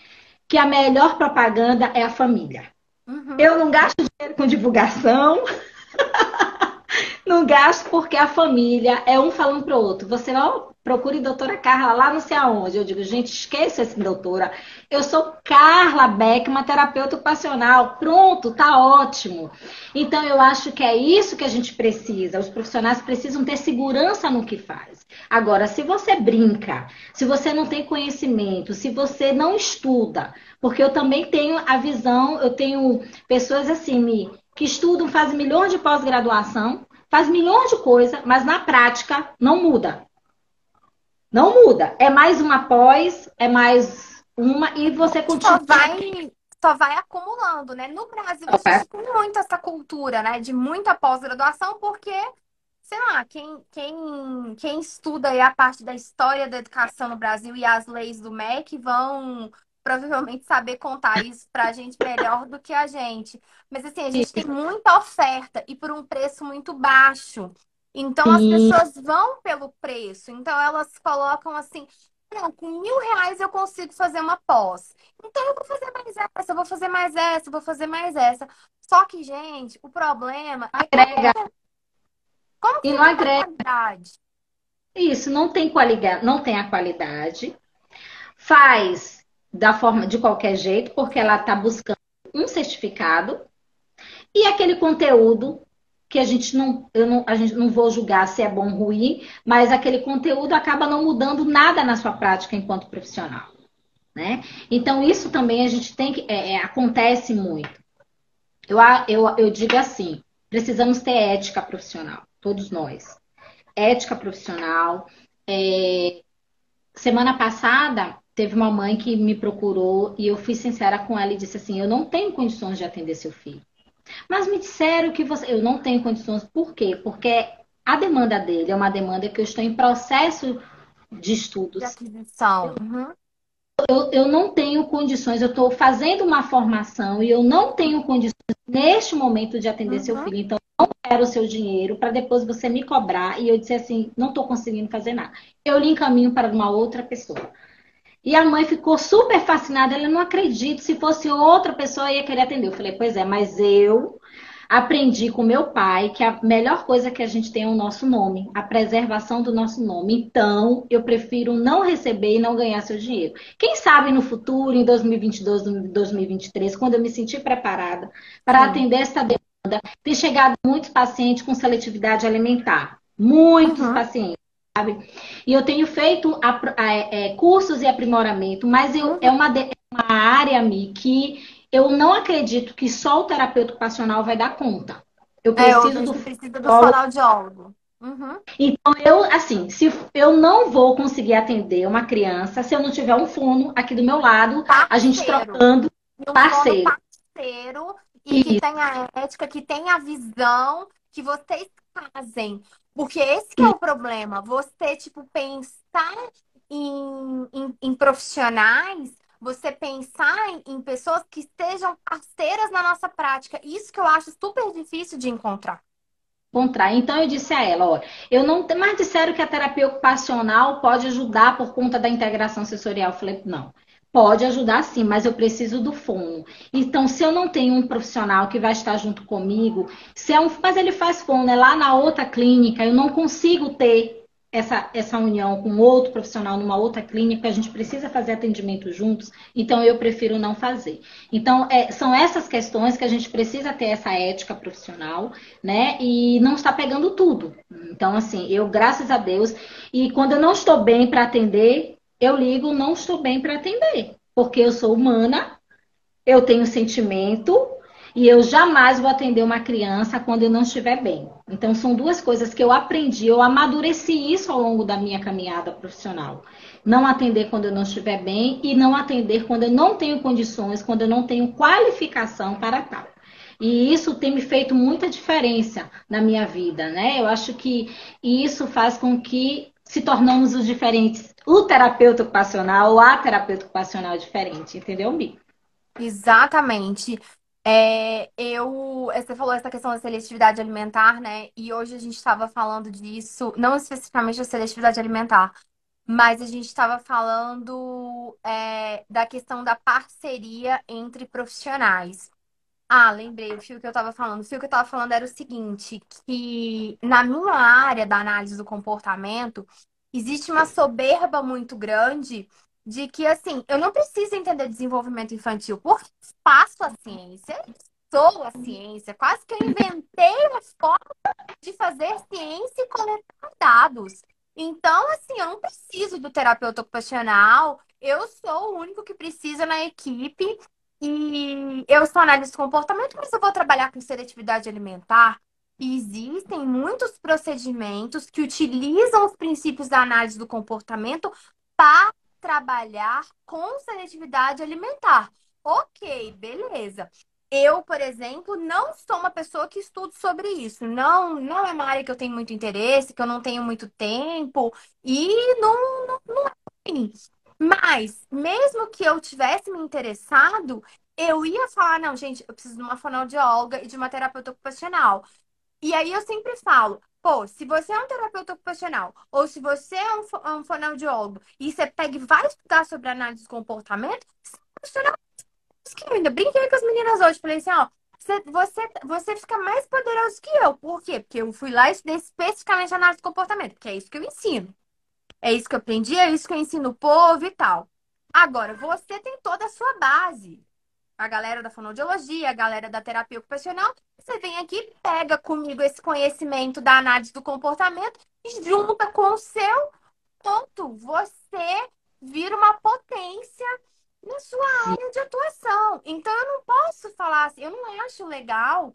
que a melhor propaganda é a família. Uhum. Eu não gasto dinheiro com divulgação. não gasto porque a família é um falando pro outro. Você não procure doutora Carla lá não sei aonde. Eu digo, gente, esqueça essa doutora. Eu sou Carla Beck, uma terapeuta ocupacional. Pronto, tá ótimo. Então eu acho que é isso que a gente precisa. Os profissionais precisam ter segurança no que faz. Agora, se você brinca, se você não tem conhecimento, se você não estuda, porque eu também tenho a visão, eu tenho pessoas assim, que estudam, fazem milhões de pós-graduação, faz milhões de coisas, mas na prática não muda. Não muda. É mais uma pós, é mais uma e você continua. Só vai, só vai acumulando, né? No Brasil, a gente tem muito essa cultura, né? De muita pós-graduação, porque, sei lá, quem, quem, quem estuda a parte da história da educação no Brasil e as leis do MEC vão provavelmente saber contar isso pra gente melhor do que a gente. Mas assim, a gente tem muita oferta e por um preço muito baixo. Então as pessoas vão pelo preço. Então elas colocam assim, não, com mil reais eu consigo fazer uma pós. Então eu vou fazer mais essa, eu vou fazer mais essa, eu vou fazer mais essa. Só que, gente, o problema é agrega. Como que e não agrega. Qualidade? Isso, não tem qualidade, não tem a qualidade. Faz da forma de qualquer jeito, porque ela está buscando um certificado. E aquele conteúdo que a gente não, eu não, a gente não vou julgar se é bom ou ruim, mas aquele conteúdo acaba não mudando nada na sua prática enquanto profissional, né? Então isso também a gente tem que é, é, acontece muito. Eu, eu, eu digo assim, precisamos ter ética profissional, todos nós. Ética profissional. É... Semana passada teve uma mãe que me procurou e eu fui sincera com ela e disse assim: eu não tenho condições de atender seu filho. Mas me disseram que você. Eu não tenho condições. Por quê? Porque a demanda dele é uma demanda que eu estou em processo de estudos. De aquisição. Uhum. Eu, eu não tenho condições, eu estou fazendo uma formação e eu não tenho condições neste momento de atender uhum. seu filho. Então, não quero o seu dinheiro para depois você me cobrar e eu disse assim, não estou conseguindo fazer nada. Eu lhe encaminho para uma outra pessoa. E a mãe ficou super fascinada. Ela não acredita. Se fosse outra pessoa, ia querer atender. Eu falei, pois é, mas eu aprendi com meu pai que a melhor coisa que a gente tem é o nosso nome, a preservação do nosso nome. Então, eu prefiro não receber e não ganhar seu dinheiro. Quem sabe no futuro, em 2022, 2023, quando eu me sentir preparada para Sim. atender essa demanda, ter chegado muitos pacientes com seletividade alimentar. Muitos uhum. pacientes sabe? E eu tenho feito a, a, é, cursos e aprimoramento, mas eu, é uma, é uma área, Mi, que eu não acredito que só o terapeuta ocupacional vai dar conta. Eu preciso é, do, precisa do fonoaudiólogo. Uhum. Então, eu, assim, se eu não vou conseguir atender uma criança se eu não tiver um fono aqui do meu lado, parceiro. a gente trocando um parceiro. parceiro e Isso. que tenha ética, que tenha visão, que você fazem. Porque esse é o problema. Você, tipo, pensar em, em, em profissionais, você pensar em, em pessoas que estejam parceiras na nossa prática. Isso que eu acho super difícil de encontrar encontrar. Então eu disse a ela, ó, eu não, mas disseram que a terapia ocupacional pode ajudar por conta da integração sensorial. Eu falei, não. Pode ajudar sim, mas eu preciso do fono. Então, se eu não tenho um profissional que vai estar junto comigo, se é um, mas ele faz fono, é lá na outra clínica, eu não consigo ter essa, essa união com outro profissional numa outra clínica, a gente precisa fazer atendimento juntos, então eu prefiro não fazer. Então, é, são essas questões que a gente precisa ter essa ética profissional, né? E não está pegando tudo. Então, assim, eu, graças a Deus, e quando eu não estou bem para atender, eu ligo, não estou bem para atender, porque eu sou humana, eu tenho sentimento, e eu jamais vou atender uma criança quando eu não estiver bem. Então, são duas coisas que eu aprendi, eu amadureci isso ao longo da minha caminhada profissional. Não atender quando eu não estiver bem e não atender quando eu não tenho condições, quando eu não tenho qualificação para tal. E isso tem me feito muita diferença na minha vida, né? Eu acho que isso faz com que se tornamos os diferentes, o terapeuta ocupacional ou a terapeuta ocupacional diferente, entendeu, Mi? Exatamente. É, eu, você falou essa questão da seletividade alimentar, né? E hoje a gente estava falando disso, não especificamente da seletividade alimentar, mas a gente estava falando é, da questão da parceria entre profissionais. Ah, lembrei o fio que eu estava falando. O fio que eu estava falando era o seguinte, que na minha área da análise do comportamento, existe uma soberba muito grande de que, assim, eu não preciso entender desenvolvimento infantil, porque faço a ciência, sou a ciência, quase que eu inventei uma forma de fazer ciência e coletar dados. Então, assim, eu não preciso do terapeuta ocupacional, eu sou o único que precisa na equipe e eu sou análise de comportamento, mas eu vou trabalhar com seletividade alimentar. E existem muitos procedimentos que utilizam os princípios da análise do comportamento para trabalhar com seletividade alimentar. Ok, beleza. Eu, por exemplo, não sou uma pessoa que estudo sobre isso. Não, não é uma área que eu tenho muito interesse, que eu não tenho muito tempo e não, não, não é. Mas, mesmo que eu tivesse me interessado, eu ia falar, não, gente, eu preciso de uma fonoaudióloga e de uma terapeuta ocupacional. E aí eu sempre falo, Pô, se você é um terapeuta ocupacional ou se você é um, um fonoaudiólogo e você pega e vai estudar sobre análise de comportamento, você é que eu ainda brinquei com as meninas hoje. Falei assim, ó, você, você, você fica mais poderoso que eu. Por quê? Porque eu fui lá e estudei especificamente análise de comportamento, porque é isso que eu ensino. É isso que eu aprendi, é isso que eu ensino o povo e tal. Agora, você tem toda a sua base a galera da fonoaudiologia, a galera da terapia ocupacional, você vem aqui, pega comigo esse conhecimento da análise do comportamento e junta com o seu ponto. Você vira uma potência na sua área de atuação. Então, eu não posso falar assim, eu não acho legal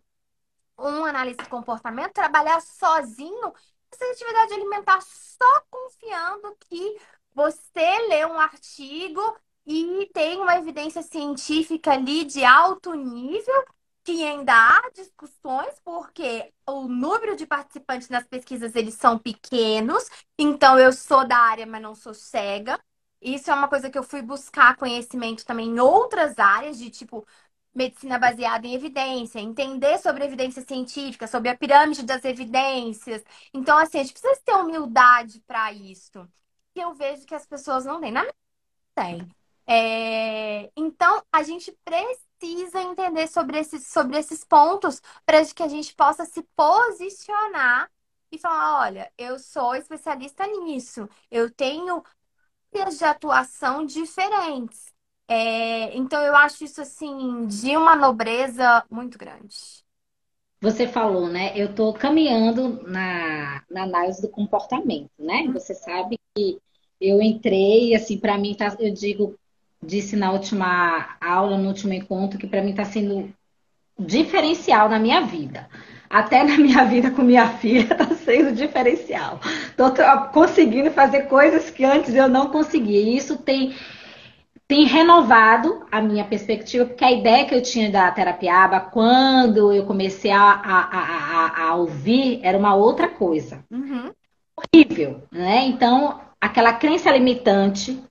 um análise de comportamento trabalhar sozinho essa atividade alimentar só confiando que você lê um artigo e tem uma evidência científica ali de alto nível que ainda há discussões, porque o número de participantes nas pesquisas eles são pequenos, então eu sou da área, mas não sou cega. Isso é uma coisa que eu fui buscar conhecimento também em outras áreas, de tipo medicina baseada em evidência, entender sobre evidência científica, sobre a pirâmide das evidências. Então, assim, a gente precisa ter humildade para isso. E eu vejo que as pessoas não têm. Na minha tem. É... Então, a gente precisa entender sobre esses, sobre esses pontos para que a gente possa se posicionar e falar: olha, eu sou especialista nisso, eu tenho áreas de atuação diferentes. É... Então, eu acho isso assim de uma nobreza muito grande. Você falou, né? Eu estou caminhando na, na análise do comportamento, né? Uhum. Você sabe que eu entrei, assim, para mim, tá, eu digo, disse na última aula, no último encontro, que para mim está sendo diferencial na minha vida. Até na minha vida com minha filha está sendo diferencial. Estou conseguindo fazer coisas que antes eu não conseguia. E isso tem tem renovado a minha perspectiva, porque a ideia que eu tinha da terapia ABA quando eu comecei a, a, a, a ouvir era uma outra coisa. Uhum. Horrível, né? Então, aquela crença limitante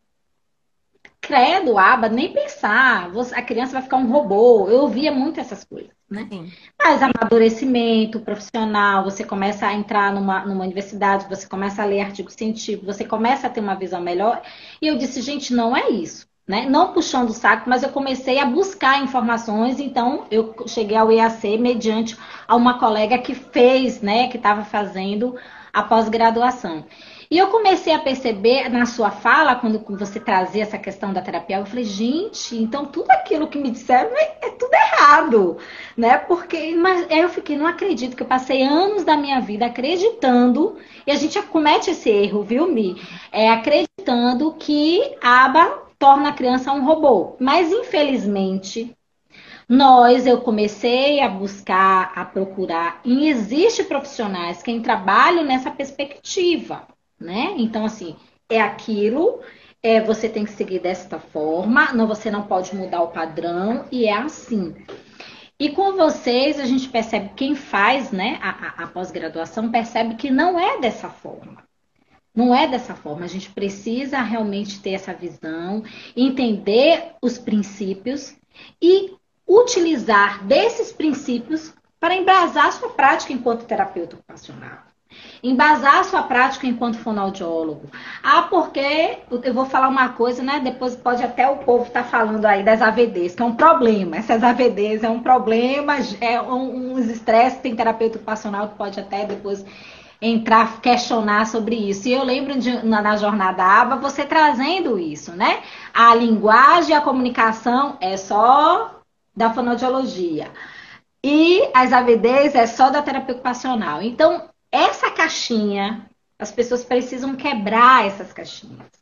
credo, aba, nem pensar, a criança vai ficar um robô. Eu ouvia muito essas coisas, né? Sim. Mas amadurecimento profissional, você começa a entrar numa, numa universidade, você começa a ler artigos científicos, você começa a ter uma visão melhor. E eu disse, gente, não é isso. Né? Não puxando o saco, mas eu comecei a buscar informações, então eu cheguei ao IAC mediante a uma colega que fez, né, que estava fazendo a pós-graduação. E eu comecei a perceber na sua fala, quando você trazia essa questão da terapia, eu falei, gente, então tudo aquilo que me disseram é, é tudo errado, né? Porque mas, eu fiquei, não acredito que eu passei anos da minha vida acreditando, e a gente comete esse erro, viu, Mi? É acreditando que a aba torna a criança um robô. Mas infelizmente, nós, eu comecei a buscar, a procurar, e existe profissionais que trabalham nessa perspectiva né? Então, assim, é aquilo, é, você tem que seguir desta forma, não, você não pode mudar o padrão, e é assim. E com vocês, a gente percebe, quem faz né, a, a, a pós-graduação percebe que não é dessa forma. Não é dessa forma. A gente precisa realmente ter essa visão, entender os princípios e utilizar desses princípios para embasar a sua prática enquanto terapeuta ocupacional. Embasar a sua prática enquanto fonoaudiólogo. Ah, porque eu vou falar uma coisa, né? Depois pode até o povo estar tá falando aí das AVDs, que é um problema. Essas AVDs é um problema, é um, uns estresses, tem terapeuta ocupacional que pode até depois entrar, questionar sobre isso. E eu lembro de, na, na jornada ABA você trazendo isso, né? A linguagem e a comunicação é só da fonoaudiologia. E as AVDs é só da terapia ocupacional. Então, essa caixinha, as pessoas precisam quebrar essas caixinhas.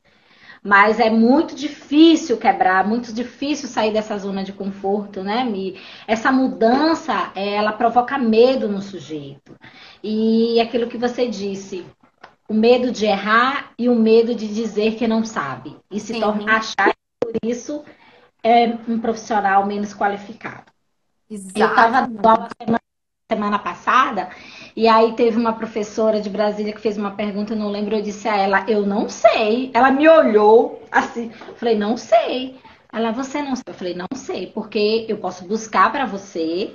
Mas é muito difícil quebrar, muito difícil sair dessa zona de conforto, né, Mi? Essa mudança, ela provoca medo no sujeito. E aquilo que você disse, o medo de errar e o medo de dizer que não sabe. E se tornar achar por isso é um profissional menos qualificado. Exato. Eu estava semana, passada e aí teve uma professora de Brasília que fez uma pergunta, não lembro, eu disse a ela, eu não sei. Ela me olhou assim, falei, não sei. Ela, você não sei. Eu falei, não sei, porque eu posso buscar para você,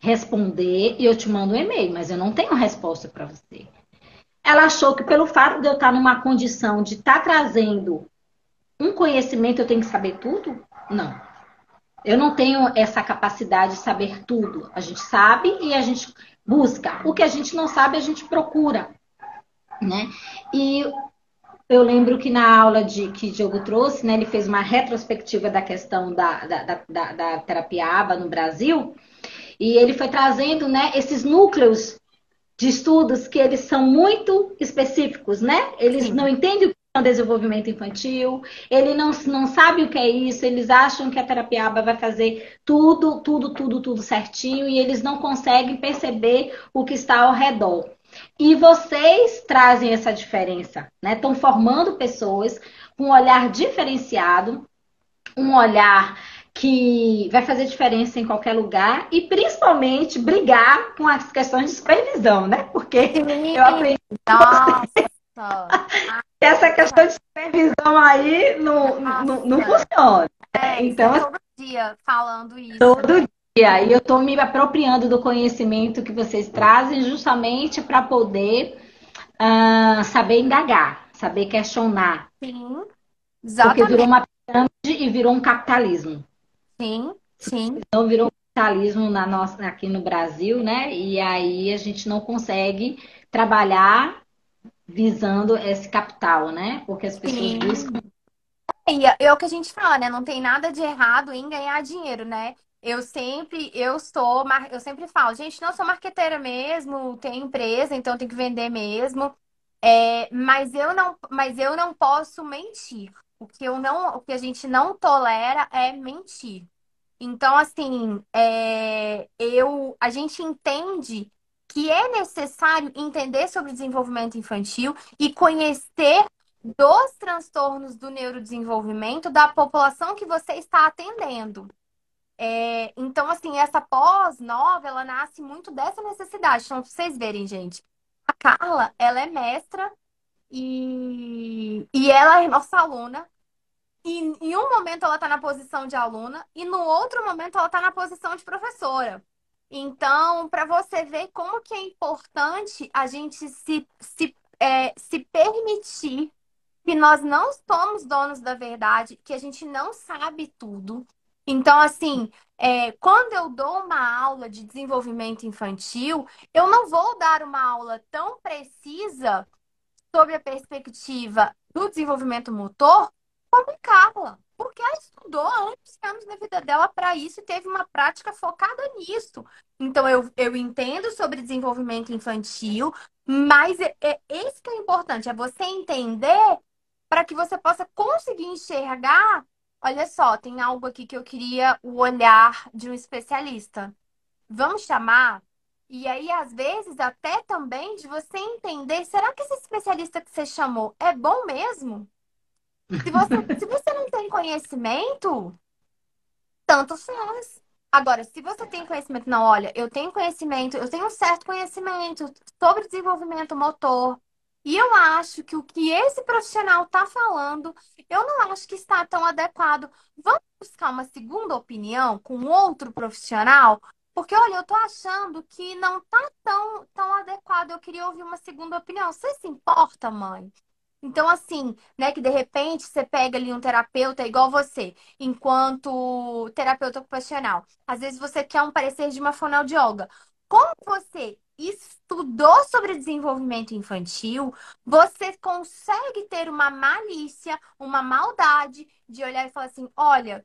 responder e eu te mando um e-mail, mas eu não tenho resposta para você. Ela achou que pelo fato de eu estar numa condição de estar trazendo um conhecimento, eu tenho que saber tudo? Não. Eu não tenho essa capacidade de saber tudo. A gente sabe e a gente busca. O que a gente não sabe, a gente procura, né? E eu lembro que na aula de, que Diogo trouxe, né, ele fez uma retrospectiva da questão da, da, da, da terapia ABA no Brasil, e ele foi trazendo né, esses núcleos de estudos que eles são muito específicos, né? Eles Sim. não entendem o desenvolvimento infantil, ele não, não sabe o que é isso, eles acham que a terapia ABA vai fazer tudo, tudo, tudo, tudo certinho e eles não conseguem perceber o que está ao redor. E vocês trazem essa diferença, né? Estão formando pessoas com um olhar diferenciado, um olhar que vai fazer diferença em qualquer lugar e principalmente brigar com as questões de supervisão, né? Porque eu aprendi. Nossa. Essa questão de supervisão aí não, não, não funciona. É, então, todo dia falando isso. Todo dia. E eu estou me apropriando do conhecimento que vocês trazem justamente para poder uh, saber indagar, saber questionar. Sim, exatamente. Porque virou uma pirâmide e virou um capitalismo. Sim, sim. Então virou um capitalismo na nossa, aqui no Brasil, né? E aí a gente não consegue trabalhar visando esse capital, né? Porque as pessoas Sim. buscam. E é o que a gente fala, né? Não tem nada de errado em ganhar dinheiro, né? Eu sempre, eu sou, eu sempre falo, gente, não sou marqueteira mesmo, tenho empresa, então tenho que vender mesmo. É, mas eu não, mas eu não posso mentir. O que eu não, o que a gente não tolera é mentir. Então, assim, é, eu, a gente entende que é necessário entender sobre desenvolvimento infantil e conhecer dos transtornos do neurodesenvolvimento da população que você está atendendo. É, então, assim, essa pós-nova, ela nasce muito dessa necessidade. Então, pra vocês verem, gente, a Carla, ela é mestra e, e ela é nossa aluna. E em um momento ela está na posição de aluna e no outro momento ela está na posição de professora. Então, para você ver como que é importante a gente se, se, é, se permitir que nós não somos donos da verdade, que a gente não sabe tudo. Então, assim, é, quando eu dou uma aula de desenvolvimento infantil, eu não vou dar uma aula tão precisa sobre a perspectiva do desenvolvimento motor como Carla. Porque ela estudou anos e anos da vida dela para isso e teve uma prática focada nisso. Então, eu, eu entendo sobre desenvolvimento infantil, mas é, é esse que é importante, é você entender para que você possa conseguir enxergar. Olha só, tem algo aqui que eu queria o olhar de um especialista. Vamos chamar? E aí, às vezes, até também de você entender, será que esse especialista que você chamou é bom mesmo? Se você, se você não tem conhecimento, tanto faz. Agora, se você tem conhecimento, não, olha, eu tenho conhecimento, eu tenho um certo conhecimento sobre desenvolvimento motor, e eu acho que o que esse profissional está falando, eu não acho que está tão adequado. Vamos buscar uma segunda opinião com outro profissional? Porque, olha, eu tô achando que não tá tão, tão adequado. Eu queria ouvir uma segunda opinião. Você se importa, mãe? Então, assim, né, que de repente você pega ali um terapeuta igual você, enquanto terapeuta ocupacional. Às vezes você quer um parecer de uma fonoaudióloga. Como você estudou sobre desenvolvimento infantil, você consegue ter uma malícia, uma maldade de olhar e falar assim: olha,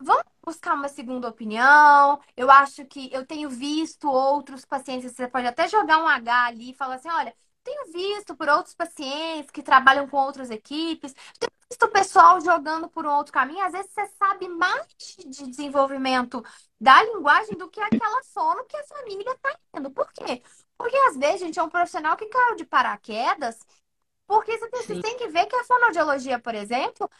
vamos buscar uma segunda opinião. Eu acho que eu tenho visto outros pacientes, você pode até jogar um H ali e falar assim: olha tenho visto por outros pacientes que trabalham com outras equipes, tenho visto o pessoal jogando por um outro caminho. Às vezes você sabe mais de desenvolvimento da linguagem do que aquela fono que a família está tendo. Por quê? Porque às vezes, gente, é um profissional que caiu de paraquedas, porque você tem, você tem que ver que a fonoaudiologia, por exemplo,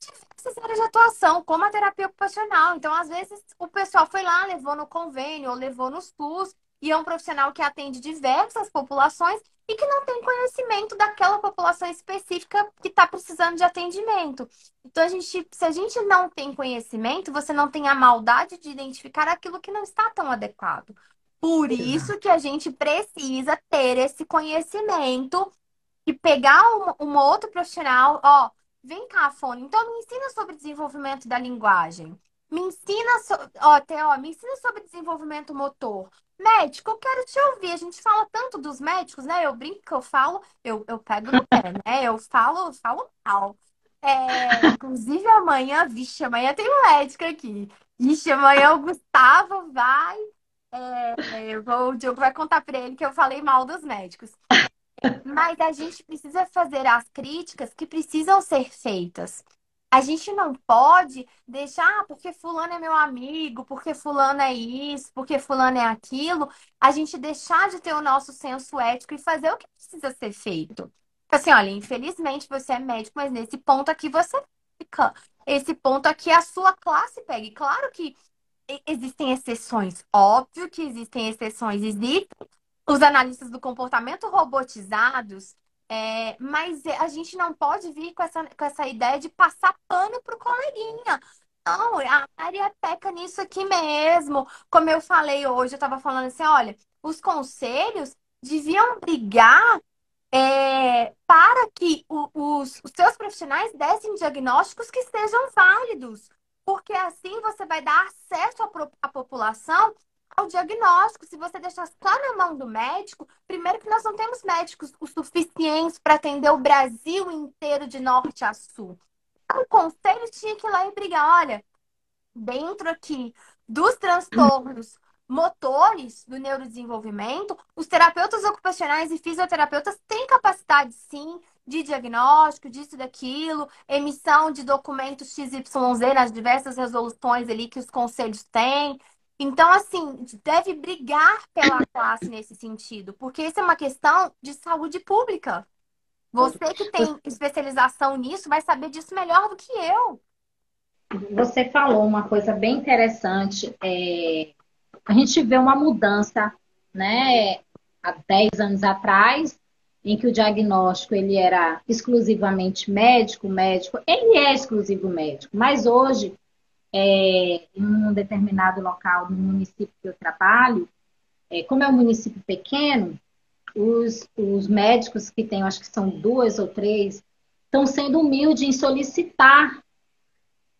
tem diversas áreas de atuação, como a terapia ocupacional. Então, às vezes, o pessoal foi lá, levou no convênio ou levou nos SUS, e é um profissional que atende diversas populações e que não tem conhecimento daquela população específica que está precisando de atendimento. Então, a gente, se a gente não tem conhecimento, você não tem a maldade de identificar aquilo que não está tão adequado. Por isso que a gente precisa ter esse conhecimento e pegar uma, uma outra profissional, ó, vem cá, Fone, então me ensina sobre desenvolvimento da linguagem. Me ensina, ó, Theo, me ensina sobre desenvolvimento motor. Médico, eu quero te ouvir. A gente fala tanto dos médicos, né? Eu brinco eu falo, eu, eu pego no pé, né? Eu falo, eu falo mal. É, inclusive amanhã, vixe, amanhã tem um médico aqui. Vixe, amanhã o Gustavo vai. É, vou, o Diogo vai contar pra ele que eu falei mal dos médicos. Mas a gente precisa fazer as críticas que precisam ser feitas. A gente não pode deixar, ah, porque fulano é meu amigo, porque fulano é isso, porque fulano é aquilo, a gente deixar de ter o nosso senso ético e fazer o que precisa ser feito. Assim, olha, infelizmente você é médico, mas nesse ponto aqui você fica. Esse ponto aqui a sua classe pega. E claro que existem exceções, óbvio que existem exceções. Existem os analistas do comportamento robotizados é, mas a gente não pode vir com essa, com essa ideia de passar pano pro coleguinha. Não, a área peca nisso aqui mesmo. Como eu falei hoje, eu estava falando assim: olha, os conselhos deviam brigar é, para que o, os, os seus profissionais dessem diagnósticos que sejam válidos. Porque assim você vai dar acesso à, à população ao diagnóstico. Se você deixar só na mão do médico, primeiro que nós não temos médicos o suficientes para atender o Brasil inteiro de norte a sul. Então, o conselho tinha que ir lá e brigar, olha, dentro aqui dos transtornos motores do neurodesenvolvimento, os terapeutas ocupacionais e fisioterapeutas têm capacidade sim de diagnóstico, disso daquilo, emissão de documentos XYZ nas diversas resoluções ali que os conselhos têm. Então, assim, deve brigar pela classe nesse sentido, porque isso é uma questão de saúde pública. Você que tem especialização nisso vai saber disso melhor do que eu. Você falou uma coisa bem interessante. É, a gente vê uma mudança, né? Há 10 anos atrás, em que o diagnóstico ele era exclusivamente médico, médico, ele é exclusivo médico, mas hoje, é, em um determinado local, no município que eu trabalho, é, como é um município pequeno, os, os médicos que tem, acho que são duas ou três, estão sendo humildes em solicitar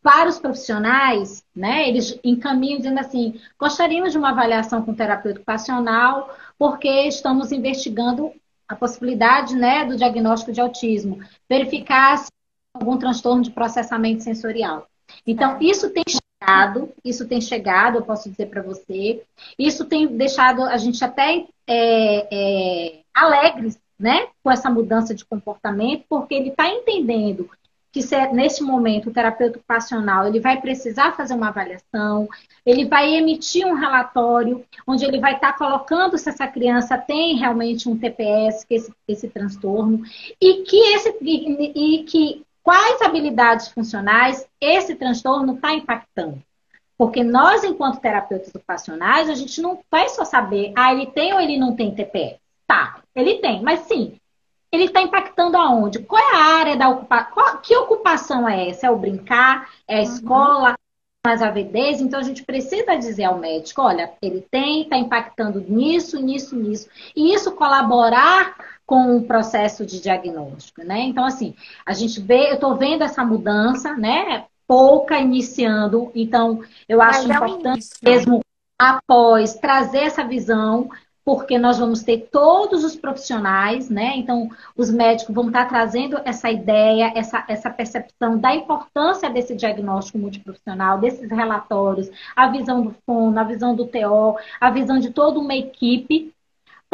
para os profissionais, né, eles encaminham dizendo assim, gostaríamos de uma avaliação com terapeuta ocupacional, porque estamos investigando a possibilidade, né, do diagnóstico de autismo, verificar se algum transtorno de processamento sensorial. Então, é. isso tem chegado, isso tem chegado, eu posso dizer para você, isso tem deixado a gente até é, é, alegres, né, com essa mudança de comportamento, porque ele está entendendo que se, nesse momento o terapeuta ocupacional ele vai precisar fazer uma avaliação, ele vai emitir um relatório onde ele vai estar tá colocando se essa criança tem realmente um TPS, que esse, esse transtorno, e que esse e, e que quais habilidades funcionais esse transtorno está impactando. Porque nós, enquanto terapeutas ocupacionais, a gente não vai só saber, ah, ele tem ou ele não tem TPS. Tá, ele tem, mas sim, ele está impactando aonde? Qual é a área da ocupação? Que ocupação é essa? É o brincar? É a uhum. escola? Mais avidez? Então a gente precisa dizer ao médico: olha, ele tem, está impactando nisso, nisso, nisso. E isso colaborar com o processo de diagnóstico, né? Então, assim, a gente vê, eu estou vendo essa mudança, né? Pouca iniciando, então eu acho Mas importante é mesmo após trazer essa visão porque nós vamos ter todos os profissionais, né? Então, os médicos vão estar trazendo essa ideia, essa, essa percepção da importância desse diagnóstico multiprofissional, desses relatórios, a visão do fono, a visão do TO, a visão de toda uma equipe,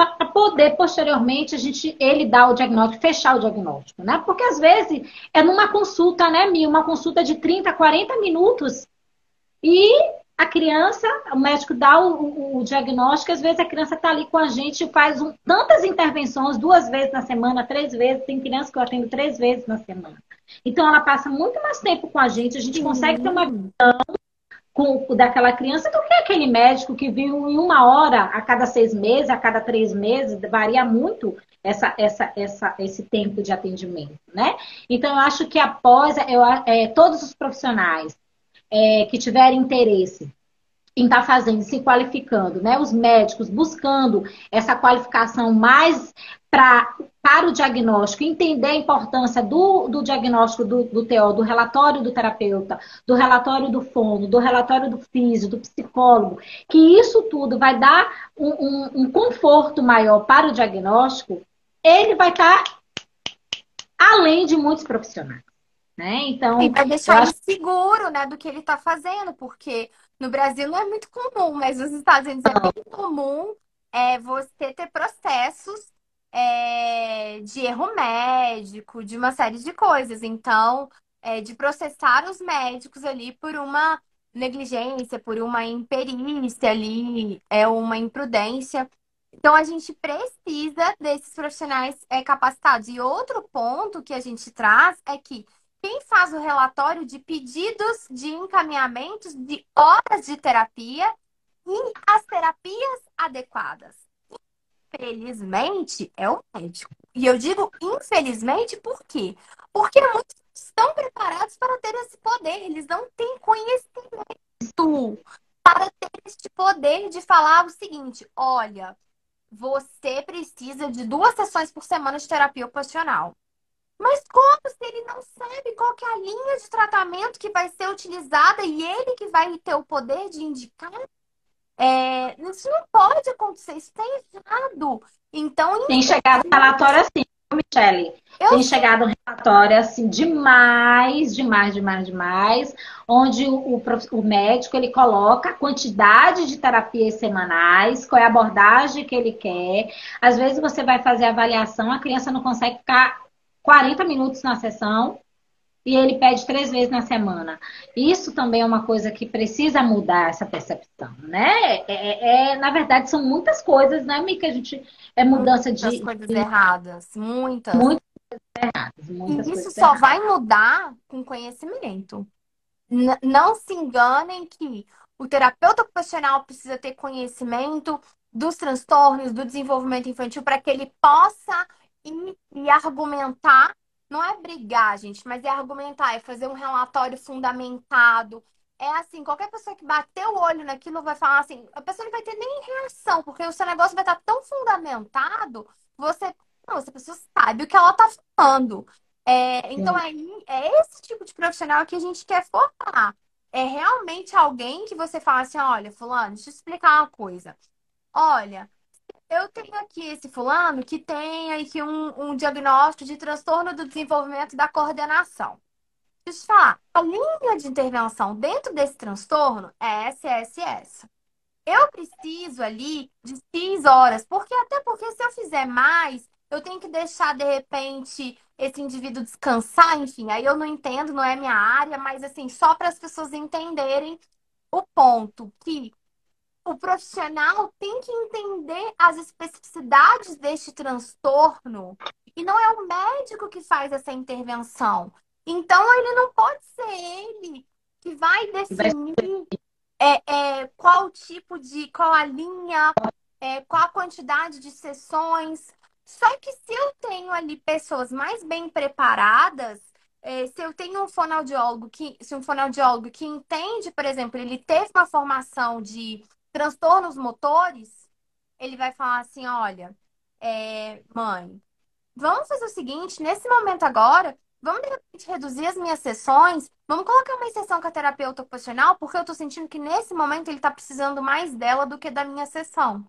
para poder, posteriormente, a gente, ele dar o diagnóstico, fechar o diagnóstico, né? Porque às vezes é numa consulta, né, Mi? Uma consulta de 30, 40 minutos. E a criança, o médico dá o, o, diagnóstico, às vezes a criança está ali com a gente, faz um, tantas intervenções, duas vezes na semana, três vezes, tem criança que eu atendo três vezes na semana. Então ela passa muito mais tempo com a gente, a gente consegue ter uma visão com, daquela criança do que aquele médico que viu em uma hora a cada seis meses, a cada três meses, varia muito essa, essa, essa, esse tempo de atendimento, né? Então eu acho que após eu, é, todos os profissionais é, que tiverem interesse em estar tá fazendo, se qualificando, né? Os médicos buscando essa qualificação mais pra, para o diagnóstico, entender a importância do, do diagnóstico do, do TO, do relatório do terapeuta, do relatório do fono, do relatório do físico, do psicólogo, que isso tudo vai dar um, um, um conforto maior para o diagnóstico, ele vai estar tá além de muitos profissionais. Né? Então, e vai deixar ele seguro né, do que ele está fazendo, porque no Brasil não é muito comum, mas nos Estados Unidos é muito comum é, você ter processos é, de erro médico, de uma série de coisas. Então, é, de processar os médicos ali por uma negligência, por uma imperícia ali, é uma imprudência. Então, a gente precisa desses profissionais é, capacitados. E outro ponto que a gente traz é que quem faz o relatório de pedidos de encaminhamentos de horas de terapia e as terapias adequadas. Infelizmente, é o médico. E eu digo infelizmente por quê? Porque muitos estão preparados para ter esse poder, eles não têm conhecimento para ter este poder de falar o seguinte: olha, você precisa de duas sessões por semana de terapia ocupacional. Mas como se ele não sabe qual que é a linha de tratamento que vai ser utilizada e ele que vai ter o poder de indicar? É, isso não pode acontecer, isso está errado. Então, tem chegado um relatório assim, Michele. Eu tem chegado um relatório assim demais, demais, demais, demais, onde o, o, o, médico ele coloca a quantidade de terapias semanais, qual é a abordagem que ele quer. Às vezes você vai fazer a avaliação, a criança não consegue ficar 40 minutos na sessão e ele pede três vezes na semana. Isso também é uma coisa que precisa mudar essa percepção, né? É, é, é na verdade, são muitas coisas, né, Mica? A gente é mudança muitas de. coisas de, erradas, muitas. Muitas erradas. e isso só erradas. vai mudar com conhecimento. N não se enganem que o terapeuta ocupacional precisa ter conhecimento dos transtornos, do desenvolvimento infantil, para que ele possa ir e argumentar. Não é brigar, gente, mas é argumentar, é fazer um relatório fundamentado. É assim, qualquer pessoa que bater o olho naquilo vai falar assim, a pessoa não vai ter nem reação, porque o seu negócio vai estar tão fundamentado, você, não, essa pessoa sabe o que ela está falando. É, então, aí, é esse tipo de profissional que a gente quer formar. É realmente alguém que você fala assim: olha, Fulano, deixa eu explicar uma coisa. Olha, eu tenho aqui esse fulano que tem aqui um, um diagnóstico de transtorno do desenvolvimento da coordenação. Deixa eu te falar, a linha de intervenção dentro desse transtorno é SSS. Eu preciso ali de X horas, porque até porque se eu fizer mais, eu tenho que deixar, de repente, esse indivíduo descansar, enfim. Aí eu não entendo, não é minha área, mas assim, só para as pessoas entenderem o ponto que o profissional tem que entender as especificidades deste transtorno e não é o médico que faz essa intervenção. Então, ele não pode ser ele que vai definir é, é, qual tipo de, qual a linha, é, qual a quantidade de sessões. Só que se eu tenho ali pessoas mais bem preparadas, é, se eu tenho um fonoaudiólogo que, se um fonoaudiólogo que entende, por exemplo, ele teve uma formação de transtornos motores, ele vai falar assim: olha, é, mãe, vamos fazer o seguinte, nesse momento agora, vamos de repente reduzir as minhas sessões, vamos colocar uma sessão com a terapeuta ocupacional, porque eu tô sentindo que nesse momento ele tá precisando mais dela do que da minha sessão.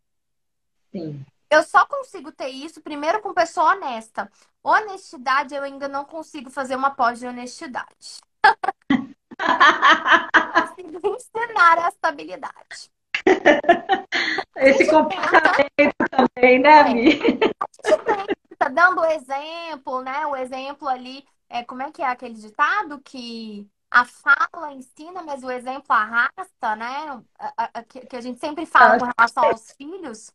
Sim. Eu só consigo ter isso primeiro com pessoa honesta. Honestidade, eu ainda não consigo fazer uma pós de honestidade. consigo ensinar a estabilidade. Esse comportamento também, né, Mi? Tá dando exemplo, né? O exemplo ali, é, como é que é aquele ditado que a fala ensina, mas o exemplo arrasta, né? A, a, que, que a gente sempre fala com relação aos filhos.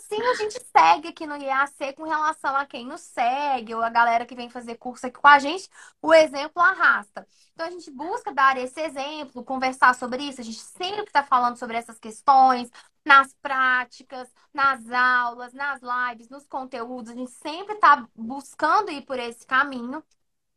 Sim, a gente segue aqui no IAC com relação a quem nos segue, ou a galera que vem fazer curso aqui com a gente, o exemplo arrasta. Então a gente busca dar esse exemplo, conversar sobre isso, a gente sempre está falando sobre essas questões, nas práticas, nas aulas, nas lives, nos conteúdos, a gente sempre está buscando ir por esse caminho.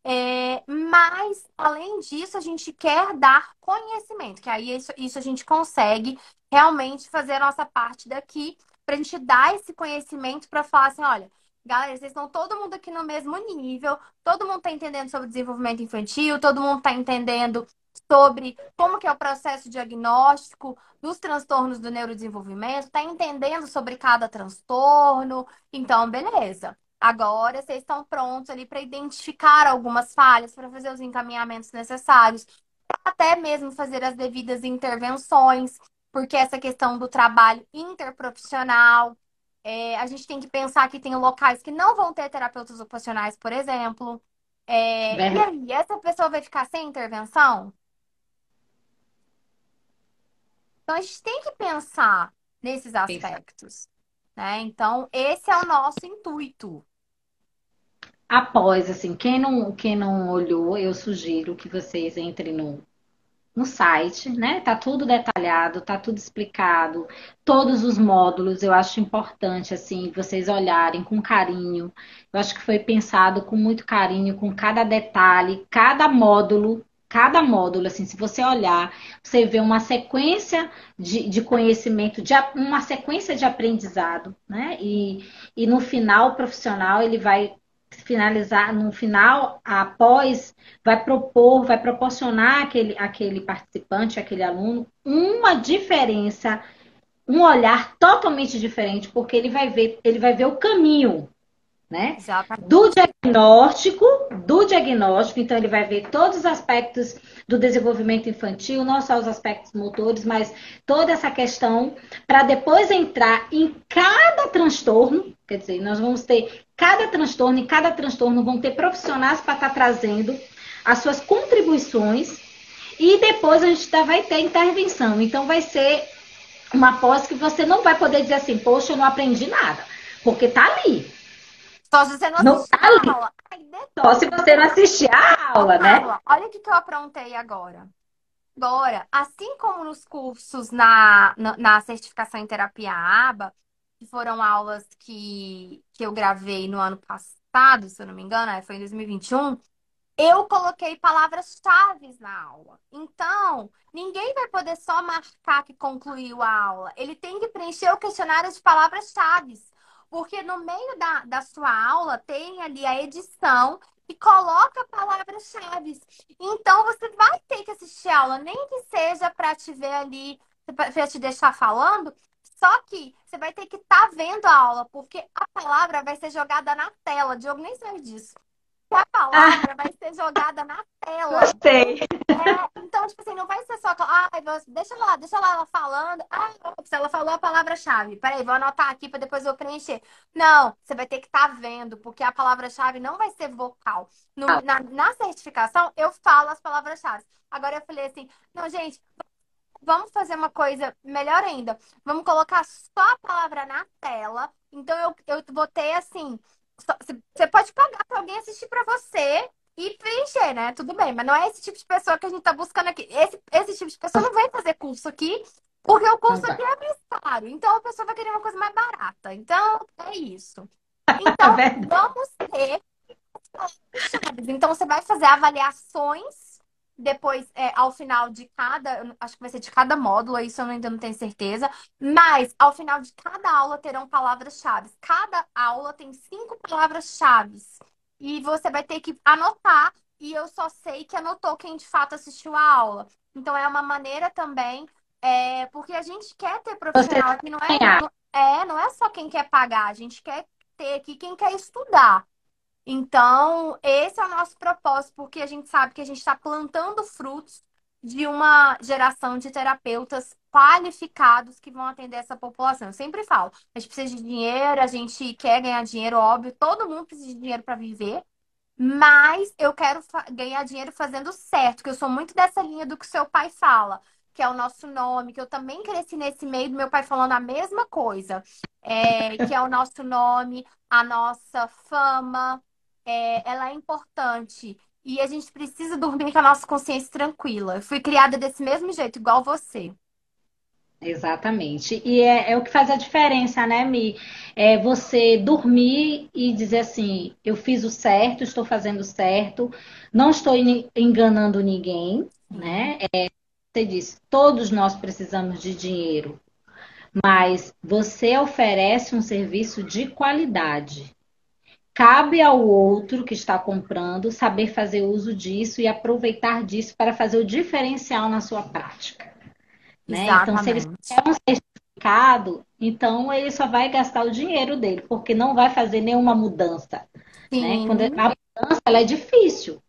É, mas, além disso, a gente quer dar conhecimento, que aí isso, isso a gente consegue realmente fazer a nossa parte daqui para a gente dar esse conhecimento para falar assim, olha, galera, vocês estão todo mundo aqui no mesmo nível, todo mundo está entendendo sobre desenvolvimento infantil, todo mundo está entendendo sobre como que é o processo diagnóstico dos transtornos do neurodesenvolvimento, está entendendo sobre cada transtorno. Então, beleza. Agora vocês estão prontos ali para identificar algumas falhas, para fazer os encaminhamentos necessários, até mesmo fazer as devidas intervenções porque essa questão do trabalho interprofissional, é, a gente tem que pensar que tem locais que não vão ter terapeutas ocupacionais, por exemplo. É, e aí, essa pessoa vai ficar sem intervenção? Então, a gente tem que pensar nesses aspectos. Né? Então, esse é o nosso intuito. Após, assim, quem não, quem não olhou, eu sugiro que vocês entrem no no site, né? Tá tudo detalhado, tá tudo explicado, todos os módulos. Eu acho importante assim vocês olharem com carinho. Eu acho que foi pensado com muito carinho, com cada detalhe, cada módulo cada módulo, assim, se você olhar, você vê uma sequência de, de conhecimento, de, uma sequência de aprendizado, né? E, e no final, o profissional, ele vai finalizar, no final, após, vai propor, vai proporcionar aquele, aquele participante, aquele aluno, uma diferença, um olhar totalmente diferente, porque ele vai ver, ele vai ver o caminho, né? Exatamente. Do diagnóstico, do diagnóstico, então ele vai ver todos os aspectos do desenvolvimento infantil, não só os aspectos motores, mas toda essa questão, para depois entrar em cada transtorno, quer dizer, nós vamos ter cada transtorno e cada transtorno vão ter profissionais para estar tá trazendo as suas contribuições e depois a gente vai ter intervenção. Então vai ser uma pós que você não vai poder dizer assim, poxa, eu não aprendi nada, porque tá ali. Só se você não, não tá ali. aquele detalhe. Só se você não assistir a aula, né? Olha o que eu aprontei agora. Agora, assim como nos cursos na, na, na certificação em terapia ABA, que foram aulas que, que eu gravei no ano passado, se eu não me engano, foi em 2021, eu coloquei palavras-chave na aula. Então, ninguém vai poder só marcar que concluiu a aula. Ele tem que preencher o questionário de palavras-chave. Porque no meio da, da sua aula tem ali a edição e coloca palavras-chave. Então, você vai ter que assistir a aula, nem que seja para te ver ali, para te deixar falando. Só que você vai ter que estar tá vendo a aula, porque a palavra vai ser jogada na tela. Diogo nem sabe disso que a palavra ah. vai ser jogada na tela. Gostei. É, então, tipo assim, não vai ser só. Ah, deixa lá, deixa lá ela falando. Ah, ela falou a palavra-chave. Peraí, vou anotar aqui para depois eu preencher. Não, você vai ter que estar tá vendo, porque a palavra-chave não vai ser vocal. No, ah. na, na certificação, eu falo as palavras-chave. Agora eu falei assim, não, gente, vamos fazer uma coisa melhor ainda. Vamos colocar só a palavra na tela. Então eu, eu botei assim você pode pagar para alguém assistir para você e preencher, né? Tudo bem, mas não é esse tipo de pessoa que a gente tá buscando aqui. Esse, esse tipo de pessoa não vai fazer curso aqui, porque o curso aqui é mais caro. Então a pessoa vai querer uma coisa mais barata. Então, é isso. Então, é vamos ter. Então, você vai fazer avaliações depois, é, ao final de cada, acho que vai ser de cada módulo, isso eu ainda não tenho certeza, mas ao final de cada aula terão palavras-chave. Cada aula tem cinco palavras-chave. E você vai ter que anotar, e eu só sei que anotou quem de fato assistiu a aula. Então é uma maneira também, é, porque a gente quer ter profissional aqui, não é, não, é, não é só quem quer pagar, a gente quer ter aqui quem quer estudar. Então, esse é o nosso propósito, porque a gente sabe que a gente está plantando frutos de uma geração de terapeutas qualificados que vão atender essa população. Eu sempre falo, a gente precisa de dinheiro, a gente quer ganhar dinheiro, óbvio, todo mundo precisa de dinheiro para viver, mas eu quero ganhar dinheiro fazendo certo, que eu sou muito dessa linha do que seu pai fala, que é o nosso nome, que eu também cresci nesse meio do meu pai falando a mesma coisa, é, que é o nosso nome, a nossa fama, é, ela é importante. E a gente precisa dormir com a nossa consciência tranquila. Eu fui criada desse mesmo jeito, igual você. Exatamente. E é, é, o que faz a diferença, né, Mi? É você dormir e dizer assim: eu fiz o certo, estou fazendo o certo, não estou enganando ninguém, né? É, você disse: todos nós precisamos de dinheiro, mas você oferece um serviço de qualidade. Cabe ao outro que está comprando saber fazer uso disso e aproveitar disso para fazer o diferencial na sua prática. Né? Então, se ele quer um certificado, então ele só vai gastar o dinheiro dele, porque não vai fazer nenhuma mudança. Né? Quando a mudança ela é difícil.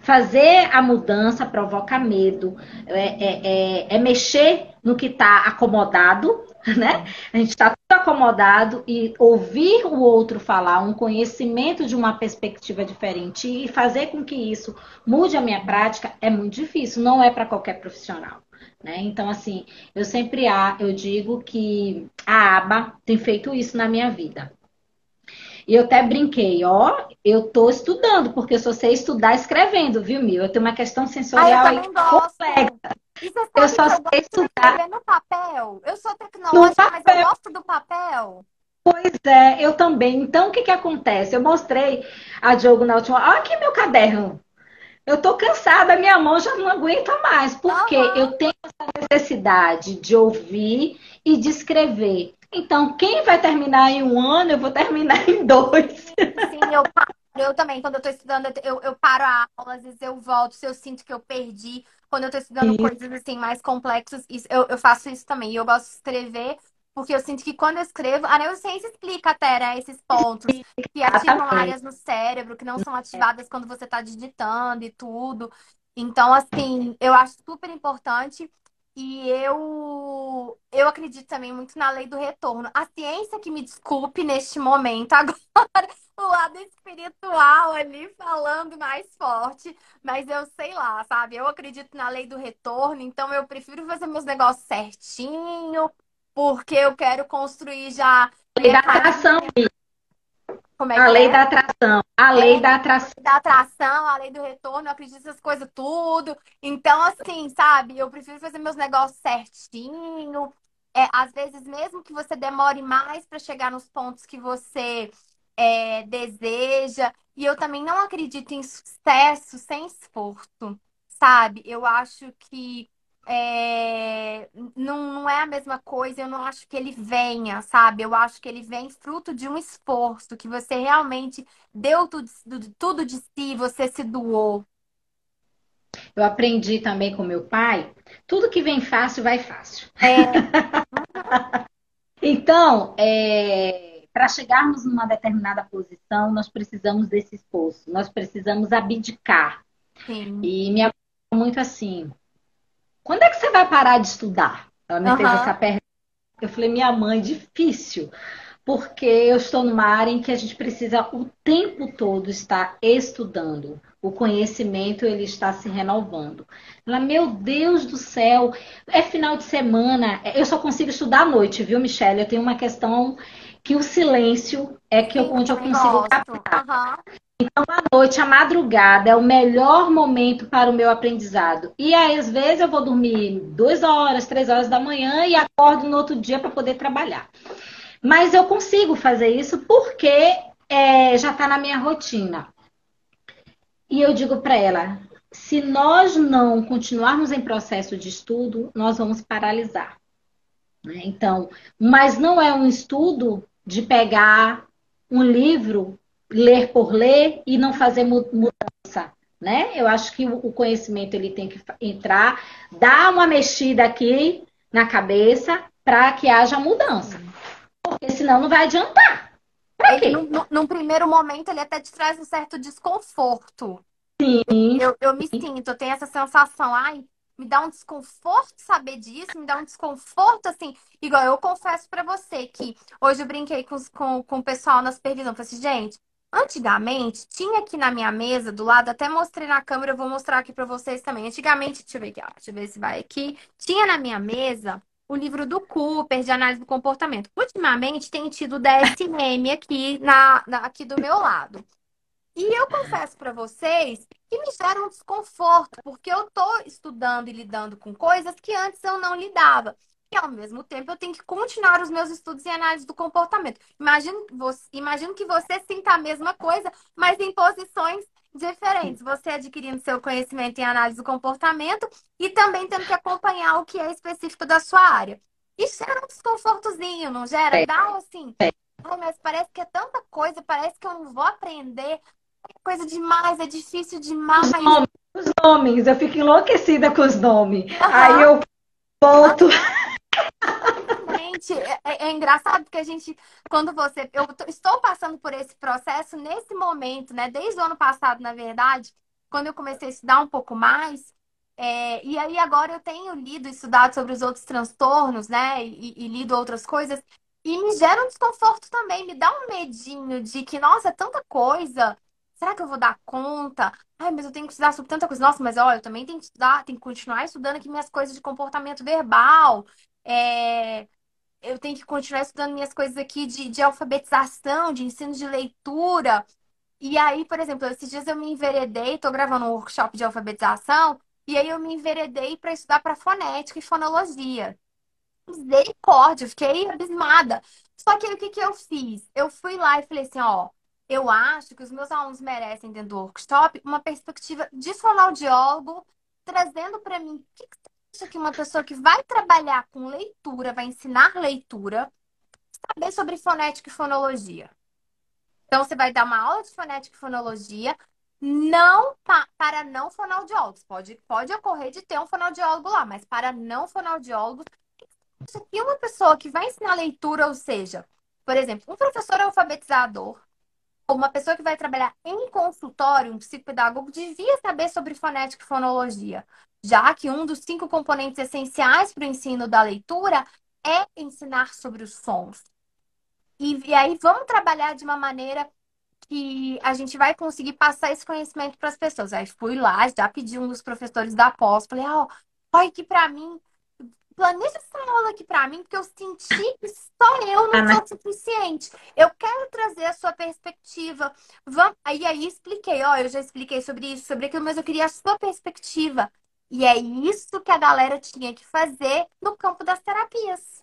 Fazer a mudança provoca medo, é, é, é, é mexer no que está acomodado, né? A gente está acomodado e ouvir o outro falar, um conhecimento de uma perspectiva diferente e fazer com que isso mude a minha prática é muito difícil, não é para qualquer profissional. Né? Então, assim, eu sempre eu digo que a aba tem feito isso na minha vida. E eu até brinquei, ó, eu tô estudando, porque eu só sei estudar escrevendo, viu, Mil? Eu tenho uma questão sensorial aí complexa. E você eu só sei eu estudar no papel. Eu sou tecnológica, mas eu gosto do papel. Pois é, eu também. Então, o que que acontece? Eu mostrei a Diogo na última. Olha aqui meu caderno. Eu tô cansada, minha mão já não aguenta mais, porque uhum. eu tenho essa necessidade de ouvir e de escrever. Então, quem vai terminar em um ano, eu vou terminar em dois. Sim, eu, eu também. Quando eu estou estudando, eu, eu paro a aula, às vezes eu volto, se eu sinto que eu perdi. Quando eu estou estudando Sim. coisas assim mais complexas, isso, eu, eu faço isso também. E eu gosto de escrever, porque eu sinto que quando eu escrevo, a neurociência explica até né, esses pontos que ativam áreas no cérebro que não são ativadas quando você está digitando e tudo. Então, assim, eu acho super importante. E eu, eu acredito também muito na lei do retorno. A ciência que me desculpe neste momento, agora o lado espiritual ali falando mais forte, mas eu sei lá, sabe? Eu acredito na lei do retorno, então eu prefiro fazer meus negócios certinho, porque eu quero construir já. Lei da atração. Como é a lei é? da atração. A lei é, da atração. Da atração, a lei do retorno, eu acredito nessas coisas tudo. Então, assim, sabe, eu prefiro fazer meus negócios certinho. É, às vezes, mesmo que você demore mais para chegar nos pontos que você é, deseja. E eu também não acredito em sucesso sem esforço, sabe? Eu acho que é, não, não é a mesma coisa, eu não acho que ele venha, sabe? Eu acho que ele vem fruto de um esforço, que você realmente deu tudo, tudo de si, você se doou. Eu aprendi também com meu pai, tudo que vem fácil, vai fácil. É. então, é, para chegarmos numa determinada posição, nós precisamos desse esforço, nós precisamos abdicar. Sim. E me muito assim, quando é que você vai parar de estudar? Ela me uhum. fez essa pergunta. Eu falei, minha mãe, difícil. Porque eu estou numa área em que a gente precisa o tempo todo estar estudando. O conhecimento ele está se renovando. Ela, meu Deus do céu, é final de semana. Eu só consigo estudar à noite, viu, Michelle? Eu tenho uma questão que o silêncio é que eu, onde eu consigo captar. Uhum. Então, à noite, a madrugada é o melhor momento para o meu aprendizado. E aí, às vezes, eu vou dormir duas horas, três horas da manhã e acordo no outro dia para poder trabalhar. Mas eu consigo fazer isso porque é, já está na minha rotina. E eu digo para ela: se nós não continuarmos em processo de estudo, nós vamos paralisar. Né? Então, mas não é um estudo de pegar um livro ler por ler e não fazer mudança, né? Eu acho que o conhecimento ele tem que entrar, dar uma mexida aqui na cabeça para que haja mudança. Porque senão não vai adiantar. Pra quê? Num, num primeiro momento, ele até te traz um certo desconforto. Sim. Eu, eu me sinto, eu tenho essa sensação, ai, me dá um desconforto saber disso, me dá um desconforto, assim, igual eu confesso para você que hoje eu brinquei com, com, com o pessoal na supervisão, falei assim, gente, Antigamente, tinha aqui na minha mesa do lado, até mostrei na câmera, eu vou mostrar aqui para vocês também. Antigamente, deixa eu ver aqui, ó, deixa eu ver se vai aqui. Tinha na minha mesa o livro do Cooper de análise do comportamento. Ultimamente tem tido o DSM aqui na, na aqui do meu lado. E eu confesso para vocês que me gera um desconforto, porque eu tô estudando e lidando com coisas que antes eu não lidava e ao mesmo tempo eu tenho que continuar os meus estudos em análise do comportamento. Imagino, você, imagino que você sinta a mesma coisa, mas em posições diferentes. Você adquirindo seu conhecimento em análise do comportamento e também tendo que acompanhar o que é específico da sua área. Isso gera um desconfortozinho, não gera? É. Dá assim. É. mas parece que é tanta coisa, parece que eu não vou aprender. É coisa demais, é difícil demais. Os nomes, os nomes. eu fico enlouquecida com os nomes. Uhum. Aí eu volto. Gente, é, é, é, engraçado porque a gente, quando você. Eu estou passando por esse processo nesse momento, né? Desde o ano passado, na verdade, quando eu comecei a estudar um pouco mais. É, e aí agora eu tenho lido e estudado sobre os outros transtornos, né? E, e lido outras coisas. E me gera um desconforto também, me dá um medinho de que, nossa, é tanta coisa. Será que eu vou dar conta? Ai, mas eu tenho que estudar sobre tanta coisa. Nossa, mas olha, eu também tenho que estudar, tenho que continuar estudando aqui minhas coisas de comportamento verbal. É, eu tenho que continuar estudando minhas coisas aqui de, de alfabetização, de ensino de leitura. E aí, por exemplo, esses dias eu me enveredei, estou gravando um workshop de alfabetização, e aí eu me enveredei para estudar para fonética e fonologia. Misericórdia, eu fiquei abismada. Só que aí o que, que eu fiz? Eu fui lá e falei assim, ó, eu acho que os meus alunos merecem dentro do workshop uma perspectiva de fonoaudiólogo, trazendo para mim o que, que acha que uma pessoa que vai trabalhar com leitura, vai ensinar leitura, saber sobre fonética e fonologia? Então, você vai dar uma aula de fonética e fonologia, não pa para não fonoaudiólogos. Pode, pode ocorrer de ter um fonoaudiólogo lá, mas para não fonoaudiólogos, e uma pessoa que vai ensinar leitura, ou seja, por exemplo, um professor alfabetizador, uma pessoa que vai trabalhar em consultório, um psicopedagogo, devia saber sobre fonética e fonologia já que um dos cinco componentes essenciais para o ensino da leitura é ensinar sobre os sons. E, e, aí vamos trabalhar de uma maneira que a gente vai conseguir passar esse conhecimento para as pessoas. Aí fui lá, já pedi um dos professores da pós, falei, ó, oh, olha que para mim planeja essa aula aqui para mim, porque eu senti que só eu não ah, sou suficiente. Eu quero trazer a sua perspectiva. Vamos... Aí aí expliquei, ó, eu já expliquei sobre isso, sobre aquilo, mas eu queria a sua perspectiva. E é isso que a galera tinha que fazer no campo das terapias.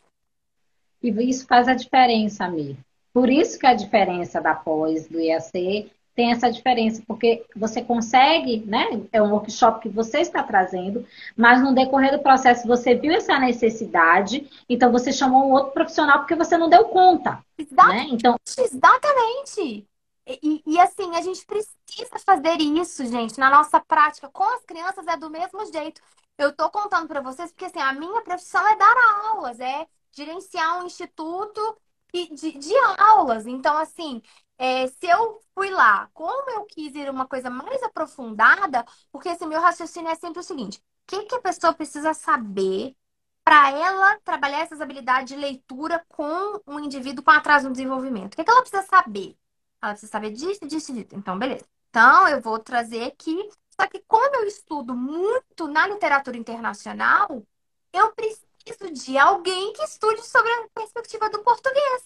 E isso faz a diferença, Mir. Por isso que a diferença da pós, do IAC, tem essa diferença, porque você consegue, né? É um workshop que você está trazendo, mas no decorrer do processo você viu essa necessidade, então você chamou um outro profissional porque você não deu conta. Exatamente. Né? Então... Exatamente. E, e, assim, a gente precisa fazer isso, gente, na nossa prática. Com as crianças é do mesmo jeito. Eu tô contando para vocês porque assim, a minha profissão é dar aulas, é gerenciar um instituto de, de aulas. Então, assim, é, se eu fui lá, como eu quis ir uma coisa mais aprofundada, porque esse meu raciocínio é sempre o seguinte: o que, que a pessoa precisa saber para ela trabalhar essas habilidades de leitura com um indivíduo com atraso no desenvolvimento? O que, que ela precisa saber? Ela precisa saber disso, disso, disso. Então, beleza. Então, eu vou trazer aqui. Só que, como eu estudo muito na literatura internacional, eu preciso de alguém que estude sobre a perspectiva do português.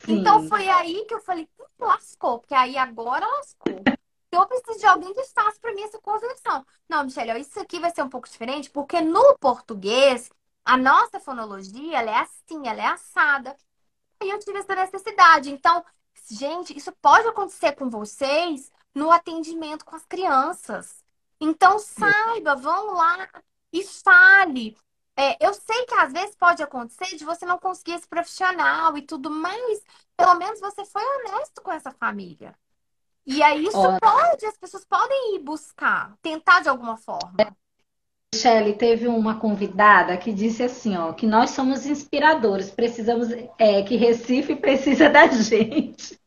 Sim. Então foi aí que eu falei, lascou, porque aí agora lascou. Eu preciso de alguém que faça para mim essa conversão. Não, Michelle, isso aqui vai ser um pouco diferente, porque no português, a nossa fonologia, ela é assim, ela é assada. Aí eu tive essa necessidade. Então, gente, isso pode acontecer com vocês no atendimento com as crianças. Então, saiba, vão lá e fale. É, eu sei que às vezes pode acontecer de você não conseguir esse profissional e tudo, mas pelo menos você foi honesto com essa família. E aí isso Olha. pode, as pessoas podem ir buscar, tentar de alguma forma. Michele, teve uma convidada que disse assim, ó, que nós somos inspiradores, precisamos, é, que Recife precisa da gente.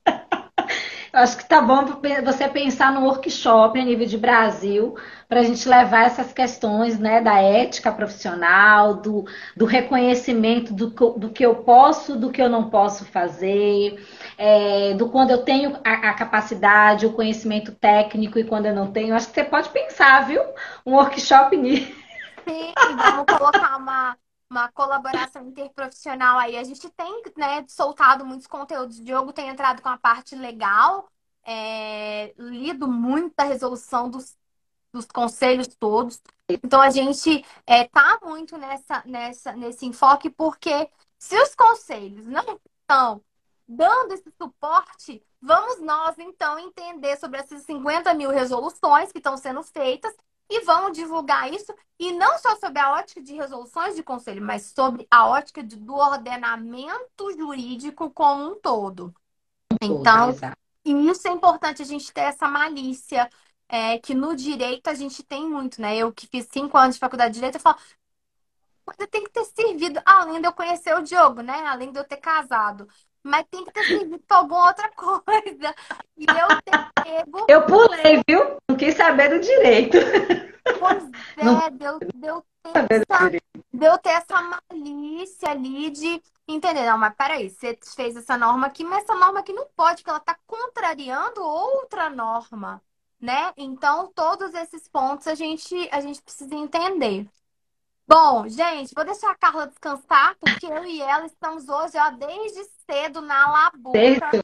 Acho que tá bom você pensar no workshop a nível de Brasil, para a gente levar essas questões né, da ética profissional, do, do reconhecimento do, do que eu posso, do que eu não posso fazer, é, do quando eu tenho a, a, capacidade, o conhecimento técnico e quando eu não tenho. Acho que você pode pensar, viu? Um workshop nisso. Sim, vamos colocar uma, uma colaboração interprofissional aí. A gente tem né, soltado muitos conteúdos. O Diogo tem entrado com a parte legal, é, lido muito a resolução dos, dos conselhos todos. Então a gente é, tá muito nessa, nessa, nesse enfoque, porque se os conselhos não estão dando esse suporte, vamos nós então entender sobre essas 50 mil resoluções que estão sendo feitas e vamos divulgar isso, e não só sobre a ótica de resoluções de conselho, mas sobre a ótica de, do ordenamento jurídico como um todo. Então, e isso é importante a gente ter essa malícia, é, que no direito a gente tem muito, né? Eu que fiz cinco anos de faculdade de direito, eu falo, coisa tem que ter servido, além de eu conhecer o Diogo, né? Além de eu ter casado. Mas tem que ter servido para alguma outra coisa. E eu pego. Eu pulei, viu? Não quis saber do direito. Pois é, Não... deu, deu, ter essa, deu ter essa malícia ali de entender. Não, mas peraí, você fez essa norma aqui, mas essa norma aqui não pode, porque ela está contrariando outra norma né? Então, todos esses pontos a gente, a gente precisa entender. Bom, gente, vou deixar a Carla descansar, porque eu e ela estamos hoje, ó, desde cedo na labuta. Desde,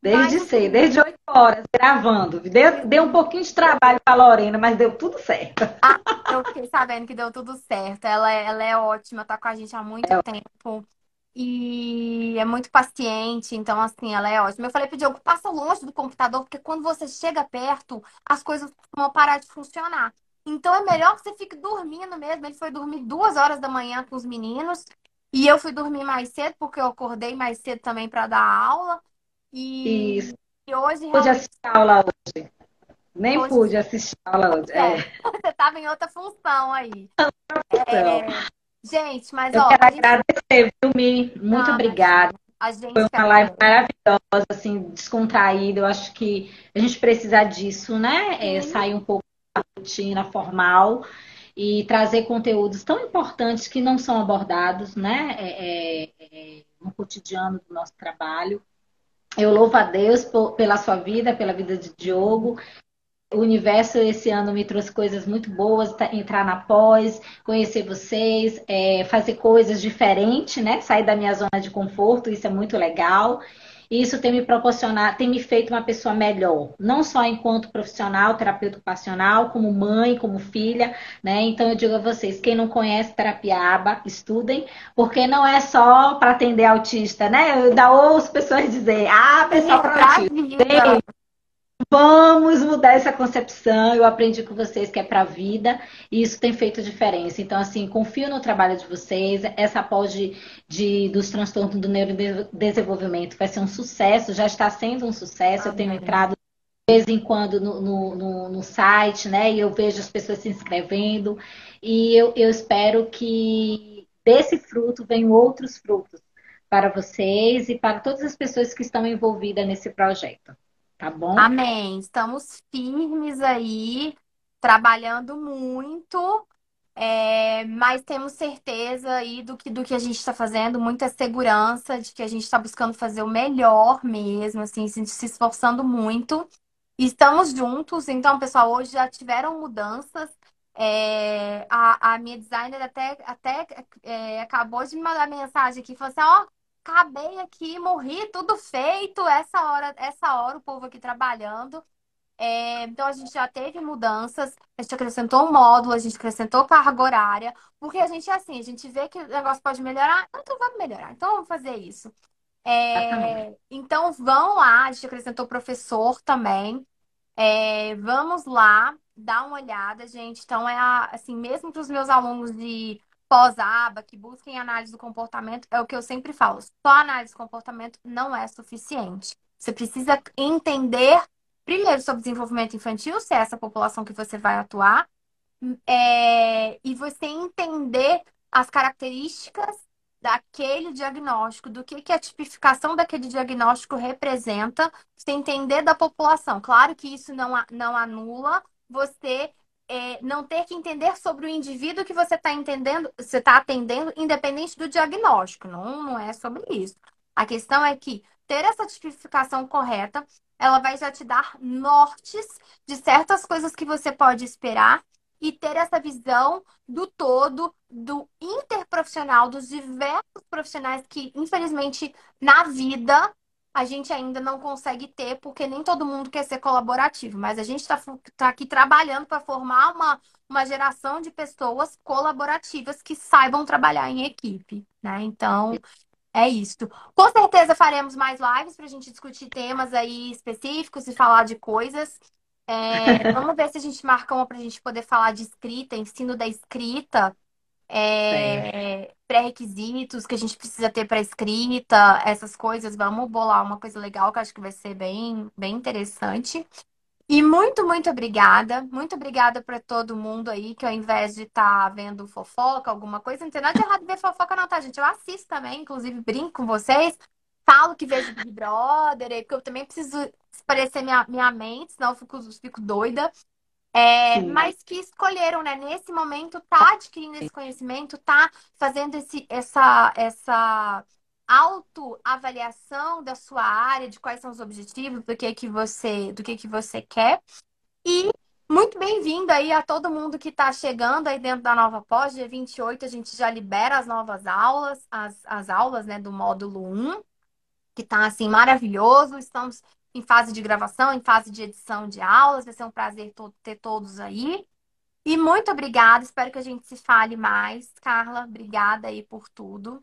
desde cedo, desde 8 horas, gravando. Deu, deu um pouquinho de trabalho para a Lorena, mas deu tudo certo. Ah, eu fiquei sabendo que deu tudo certo. Ela, é, ela é ótima, tá com a gente há muito é. tempo. E é muito paciente, então assim, ela é ótima. Eu falei pro Diogo, passa longe do computador, porque quando você chega perto, as coisas vão parar de funcionar. Então é melhor que você fique dormindo mesmo. Ele foi dormir duas horas da manhã com os meninos. E eu fui dormir mais cedo, porque eu acordei mais cedo também para dar aula. E, Isso. e hoje. Realmente... Pude assistir a aula hoje. Nem hoje... pude assistir a aula hoje. É. É. Você estava em outra função aí. É... Gente, mas eu ó. Quero gente... agradecer, Vilmi. Muito Não, obrigada. Foi uma live maravilhosa, assim, descontraída. Eu acho que a gente precisa disso, né? É, sair um pouco rotina formal e trazer conteúdos tão importantes que não são abordados, né? É, é, é no cotidiano do nosso trabalho. Eu louvo a Deus por, pela sua vida, pela vida de Diogo o universo esse ano me trouxe coisas muito boas, tá, entrar na pós, conhecer vocês, é, fazer coisas diferentes, né? Sair da minha zona de conforto, isso é muito legal. E isso tem me proporcionado, tem me feito uma pessoa melhor, não só enquanto profissional, terapeuta ocupacional, como mãe, como filha, né? Então eu digo a vocês, quem não conhece terapia ABA, estudem, porque não é só para atender autista, né? Eu ainda ouço pessoas dizer, ah, pessoal para autista. Vamos mudar essa concepção. Eu aprendi com vocês que é para a vida e isso tem feito diferença. Então, assim, confio no trabalho de vocês. Essa pós de, de dos transtornos do neurodesenvolvimento vai ser um sucesso, já está sendo um sucesso. Ah, eu tenho entrado de vez em quando no, no, no, no, site, né? E eu vejo as pessoas se inscrevendo. E eu, eu espero que desse fruto venham outros frutos para vocês e para todas as pessoas que estão envolvidas nesse projeto. Tá bom? Amém. Estamos firmes aí, trabalhando muito, é, mas temos certeza aí do que, do que a gente está fazendo, muita segurança de que a gente está buscando fazer o melhor mesmo, assim, se esforçando muito. Estamos juntos, então, pessoal, hoje já tiveram mudanças. É, a, a minha designer até, até é, acabou de me mandar mensagem aqui, falou assim, ó, acabei aqui, morri, tudo feito, essa hora, essa hora o povo aqui trabalhando. É, então a gente já teve mudanças, a gente acrescentou um módulo, a gente acrescentou carga horária, porque a gente é assim, a gente vê que o negócio pode melhorar, então vamos melhorar, então vamos fazer isso. É, então vão lá, a gente acrescentou professor também. É, vamos lá, dar uma olhada, gente. Então é a, assim, mesmo para os meus alunos de pós-aba, que busquem análise do comportamento, é o que eu sempre falo. Só análise do comportamento não é suficiente. Você precisa entender, primeiro, sobre desenvolvimento infantil, se é essa população que você vai atuar, é, e você entender as características daquele diagnóstico, do que, que a tipificação daquele diagnóstico representa, você entender da população. Claro que isso não, não anula você é, não ter que entender sobre o indivíduo que você está entendendo, você está atendendo, independente do diagnóstico. Não, não é sobre isso. A questão é que ter essa tipificação correta, ela vai já te dar nortes de certas coisas que você pode esperar e ter essa visão do todo, do interprofissional, dos diversos profissionais que, infelizmente, na vida a gente ainda não consegue ter, porque nem todo mundo quer ser colaborativo, mas a gente está tá aqui trabalhando para formar uma, uma geração de pessoas colaborativas que saibam trabalhar em equipe, né? Então, é isso. Com certeza faremos mais lives para a gente discutir temas aí específicos e falar de coisas. É, vamos ver se a gente marca uma para a gente poder falar de escrita, ensino da escrita é, pré-requisitos que a gente precisa ter para escrita, essas coisas. Vamos bolar uma coisa legal que eu acho que vai ser bem, bem interessante. E muito, muito obrigada. Muito obrigada para todo mundo aí que ao invés de estar tá vendo fofoca, alguma coisa, não tem nada de errado ver fofoca, não, tá, gente? Eu assisto também, inclusive brinco com vocês. Falo que vejo Big Brother, porque eu também preciso esparecer minha, minha mente, senão eu fico, fico doida. É, mas que escolheram, né, nesse momento, tá adquirindo esse conhecimento, tá fazendo esse, essa, essa autoavaliação da sua área, de quais são os objetivos, do que que você, do que que você quer. E muito bem-vindo aí a todo mundo que está chegando aí dentro da nova pós. Dia 28 a gente já libera as novas aulas, as, as aulas, né, do módulo 1, que tá assim maravilhoso. Estamos em fase de gravação, em fase de edição de aulas. Vai ser um prazer ter todos aí. E muito obrigada, espero que a gente se fale mais. Carla, obrigada aí por tudo.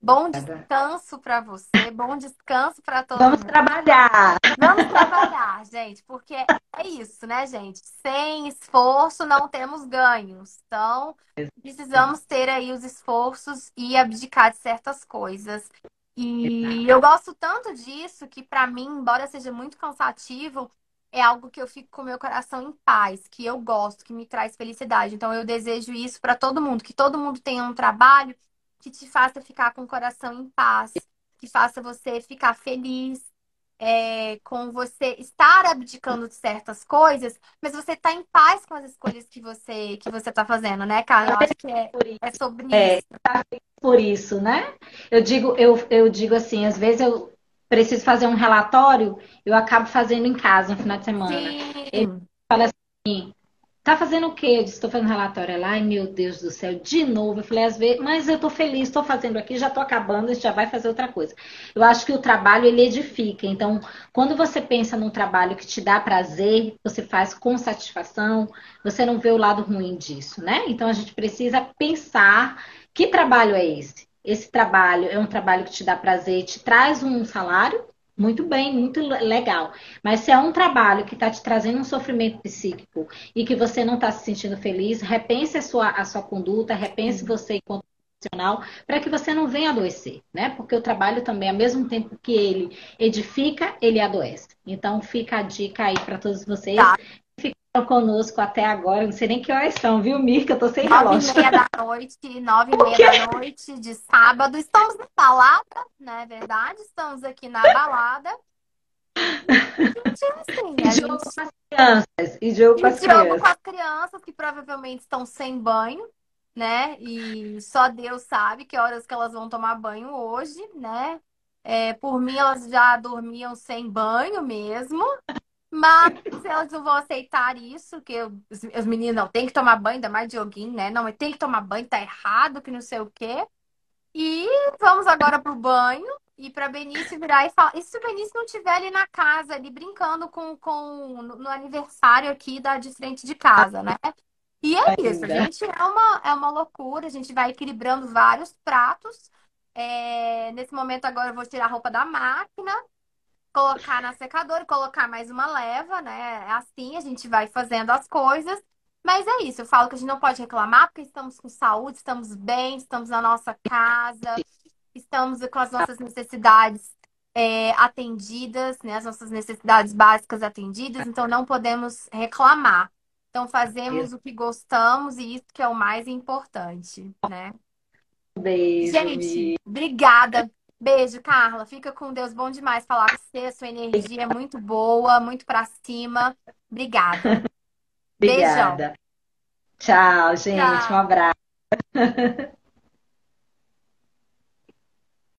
Bom descanso para você, bom descanso para todos. Vamos trabalhar. Vamos trabalhar, gente, porque é isso, né, gente? Sem esforço não temos ganhos. Então, precisamos ter aí os esforços e abdicar de certas coisas. E eu gosto tanto disso que, para mim, embora seja muito cansativo, é algo que eu fico com meu coração em paz, que eu gosto, que me traz felicidade. Então, eu desejo isso para todo mundo, que todo mundo tenha um trabalho que te faça ficar com o coração em paz, que faça você ficar feliz, é, com você estar abdicando de certas coisas, mas você está em paz com as escolhas que você que você está fazendo, né, cara? Eu acho que é, é sobre é, isso. Tá por isso, né? Eu digo, eu, eu digo assim, às vezes eu preciso fazer um relatório, eu acabo fazendo em casa no final de semana. Sim. Eu fala assim, Tá fazendo o quê? Eu disse, estou fazendo relatório. Ela, ai meu Deus do céu, de novo. Eu falei, às vezes, mas eu tô feliz, estou fazendo aqui, já tô acabando, a gente já vai fazer outra coisa. Eu acho que o trabalho, ele edifica. Então, quando você pensa num trabalho que te dá prazer, você faz com satisfação, você não vê o lado ruim disso, né? Então, a gente precisa pensar que trabalho é esse? Esse trabalho é um trabalho que te dá prazer, te traz um salário, muito bem, muito legal. Mas se é um trabalho que está te trazendo um sofrimento psíquico e que você não está se sentindo feliz, repense a sua, a sua conduta, repense você enquanto profissional, para que você não venha adoecer, né? Porque o trabalho também, ao mesmo tempo que ele edifica, ele adoece. Então fica a dica aí para todos vocês. Tá conosco até agora. Não sei nem que horas são, viu, Mirka? Eu tô sem nove relógio. Nove e meia da noite, nove e meia da noite de sábado. Estamos na balada, não é verdade? Estamos aqui na balada. Gente, assim, e jogo gente... com as crianças. E jogo, com, as jogo crianças. com as crianças que provavelmente estão sem banho, né? E só Deus sabe que horas que elas vão tomar banho hoje, né? É, por mim, elas já dormiam sem banho mesmo. Mas elas não vão aceitar isso, que os, os meninos não tem que tomar banho, ainda mais Dioguinho, né? Não, tem que tomar banho, tá errado, que não sei o quê. E vamos agora pro banho e para Benício virar e falar. E se o Benício não estiver ali na casa, ali brincando com, com no, no aniversário aqui da de frente de casa, né? E é isso, gente. É uma, é uma loucura. A gente vai equilibrando vários pratos. É, nesse momento agora eu vou tirar a roupa da máquina colocar na secadora, colocar mais uma leva, né? É assim a gente vai fazendo as coisas. Mas é isso, eu falo que a gente não pode reclamar porque estamos com saúde, estamos bem, estamos na nossa casa, estamos com as nossas necessidades é, atendidas, né? As nossas necessidades básicas atendidas, então não podemos reclamar. Então fazemos o que gostamos e isso que é o mais importante, né? Beijo. Gente, obrigada Beijo, Carla. Fica com Deus. Bom demais falar com você. Sua energia é muito boa, muito pra cima. Obrigada. Obrigada. Beijão. Tchau, gente. Tchau. Um abraço.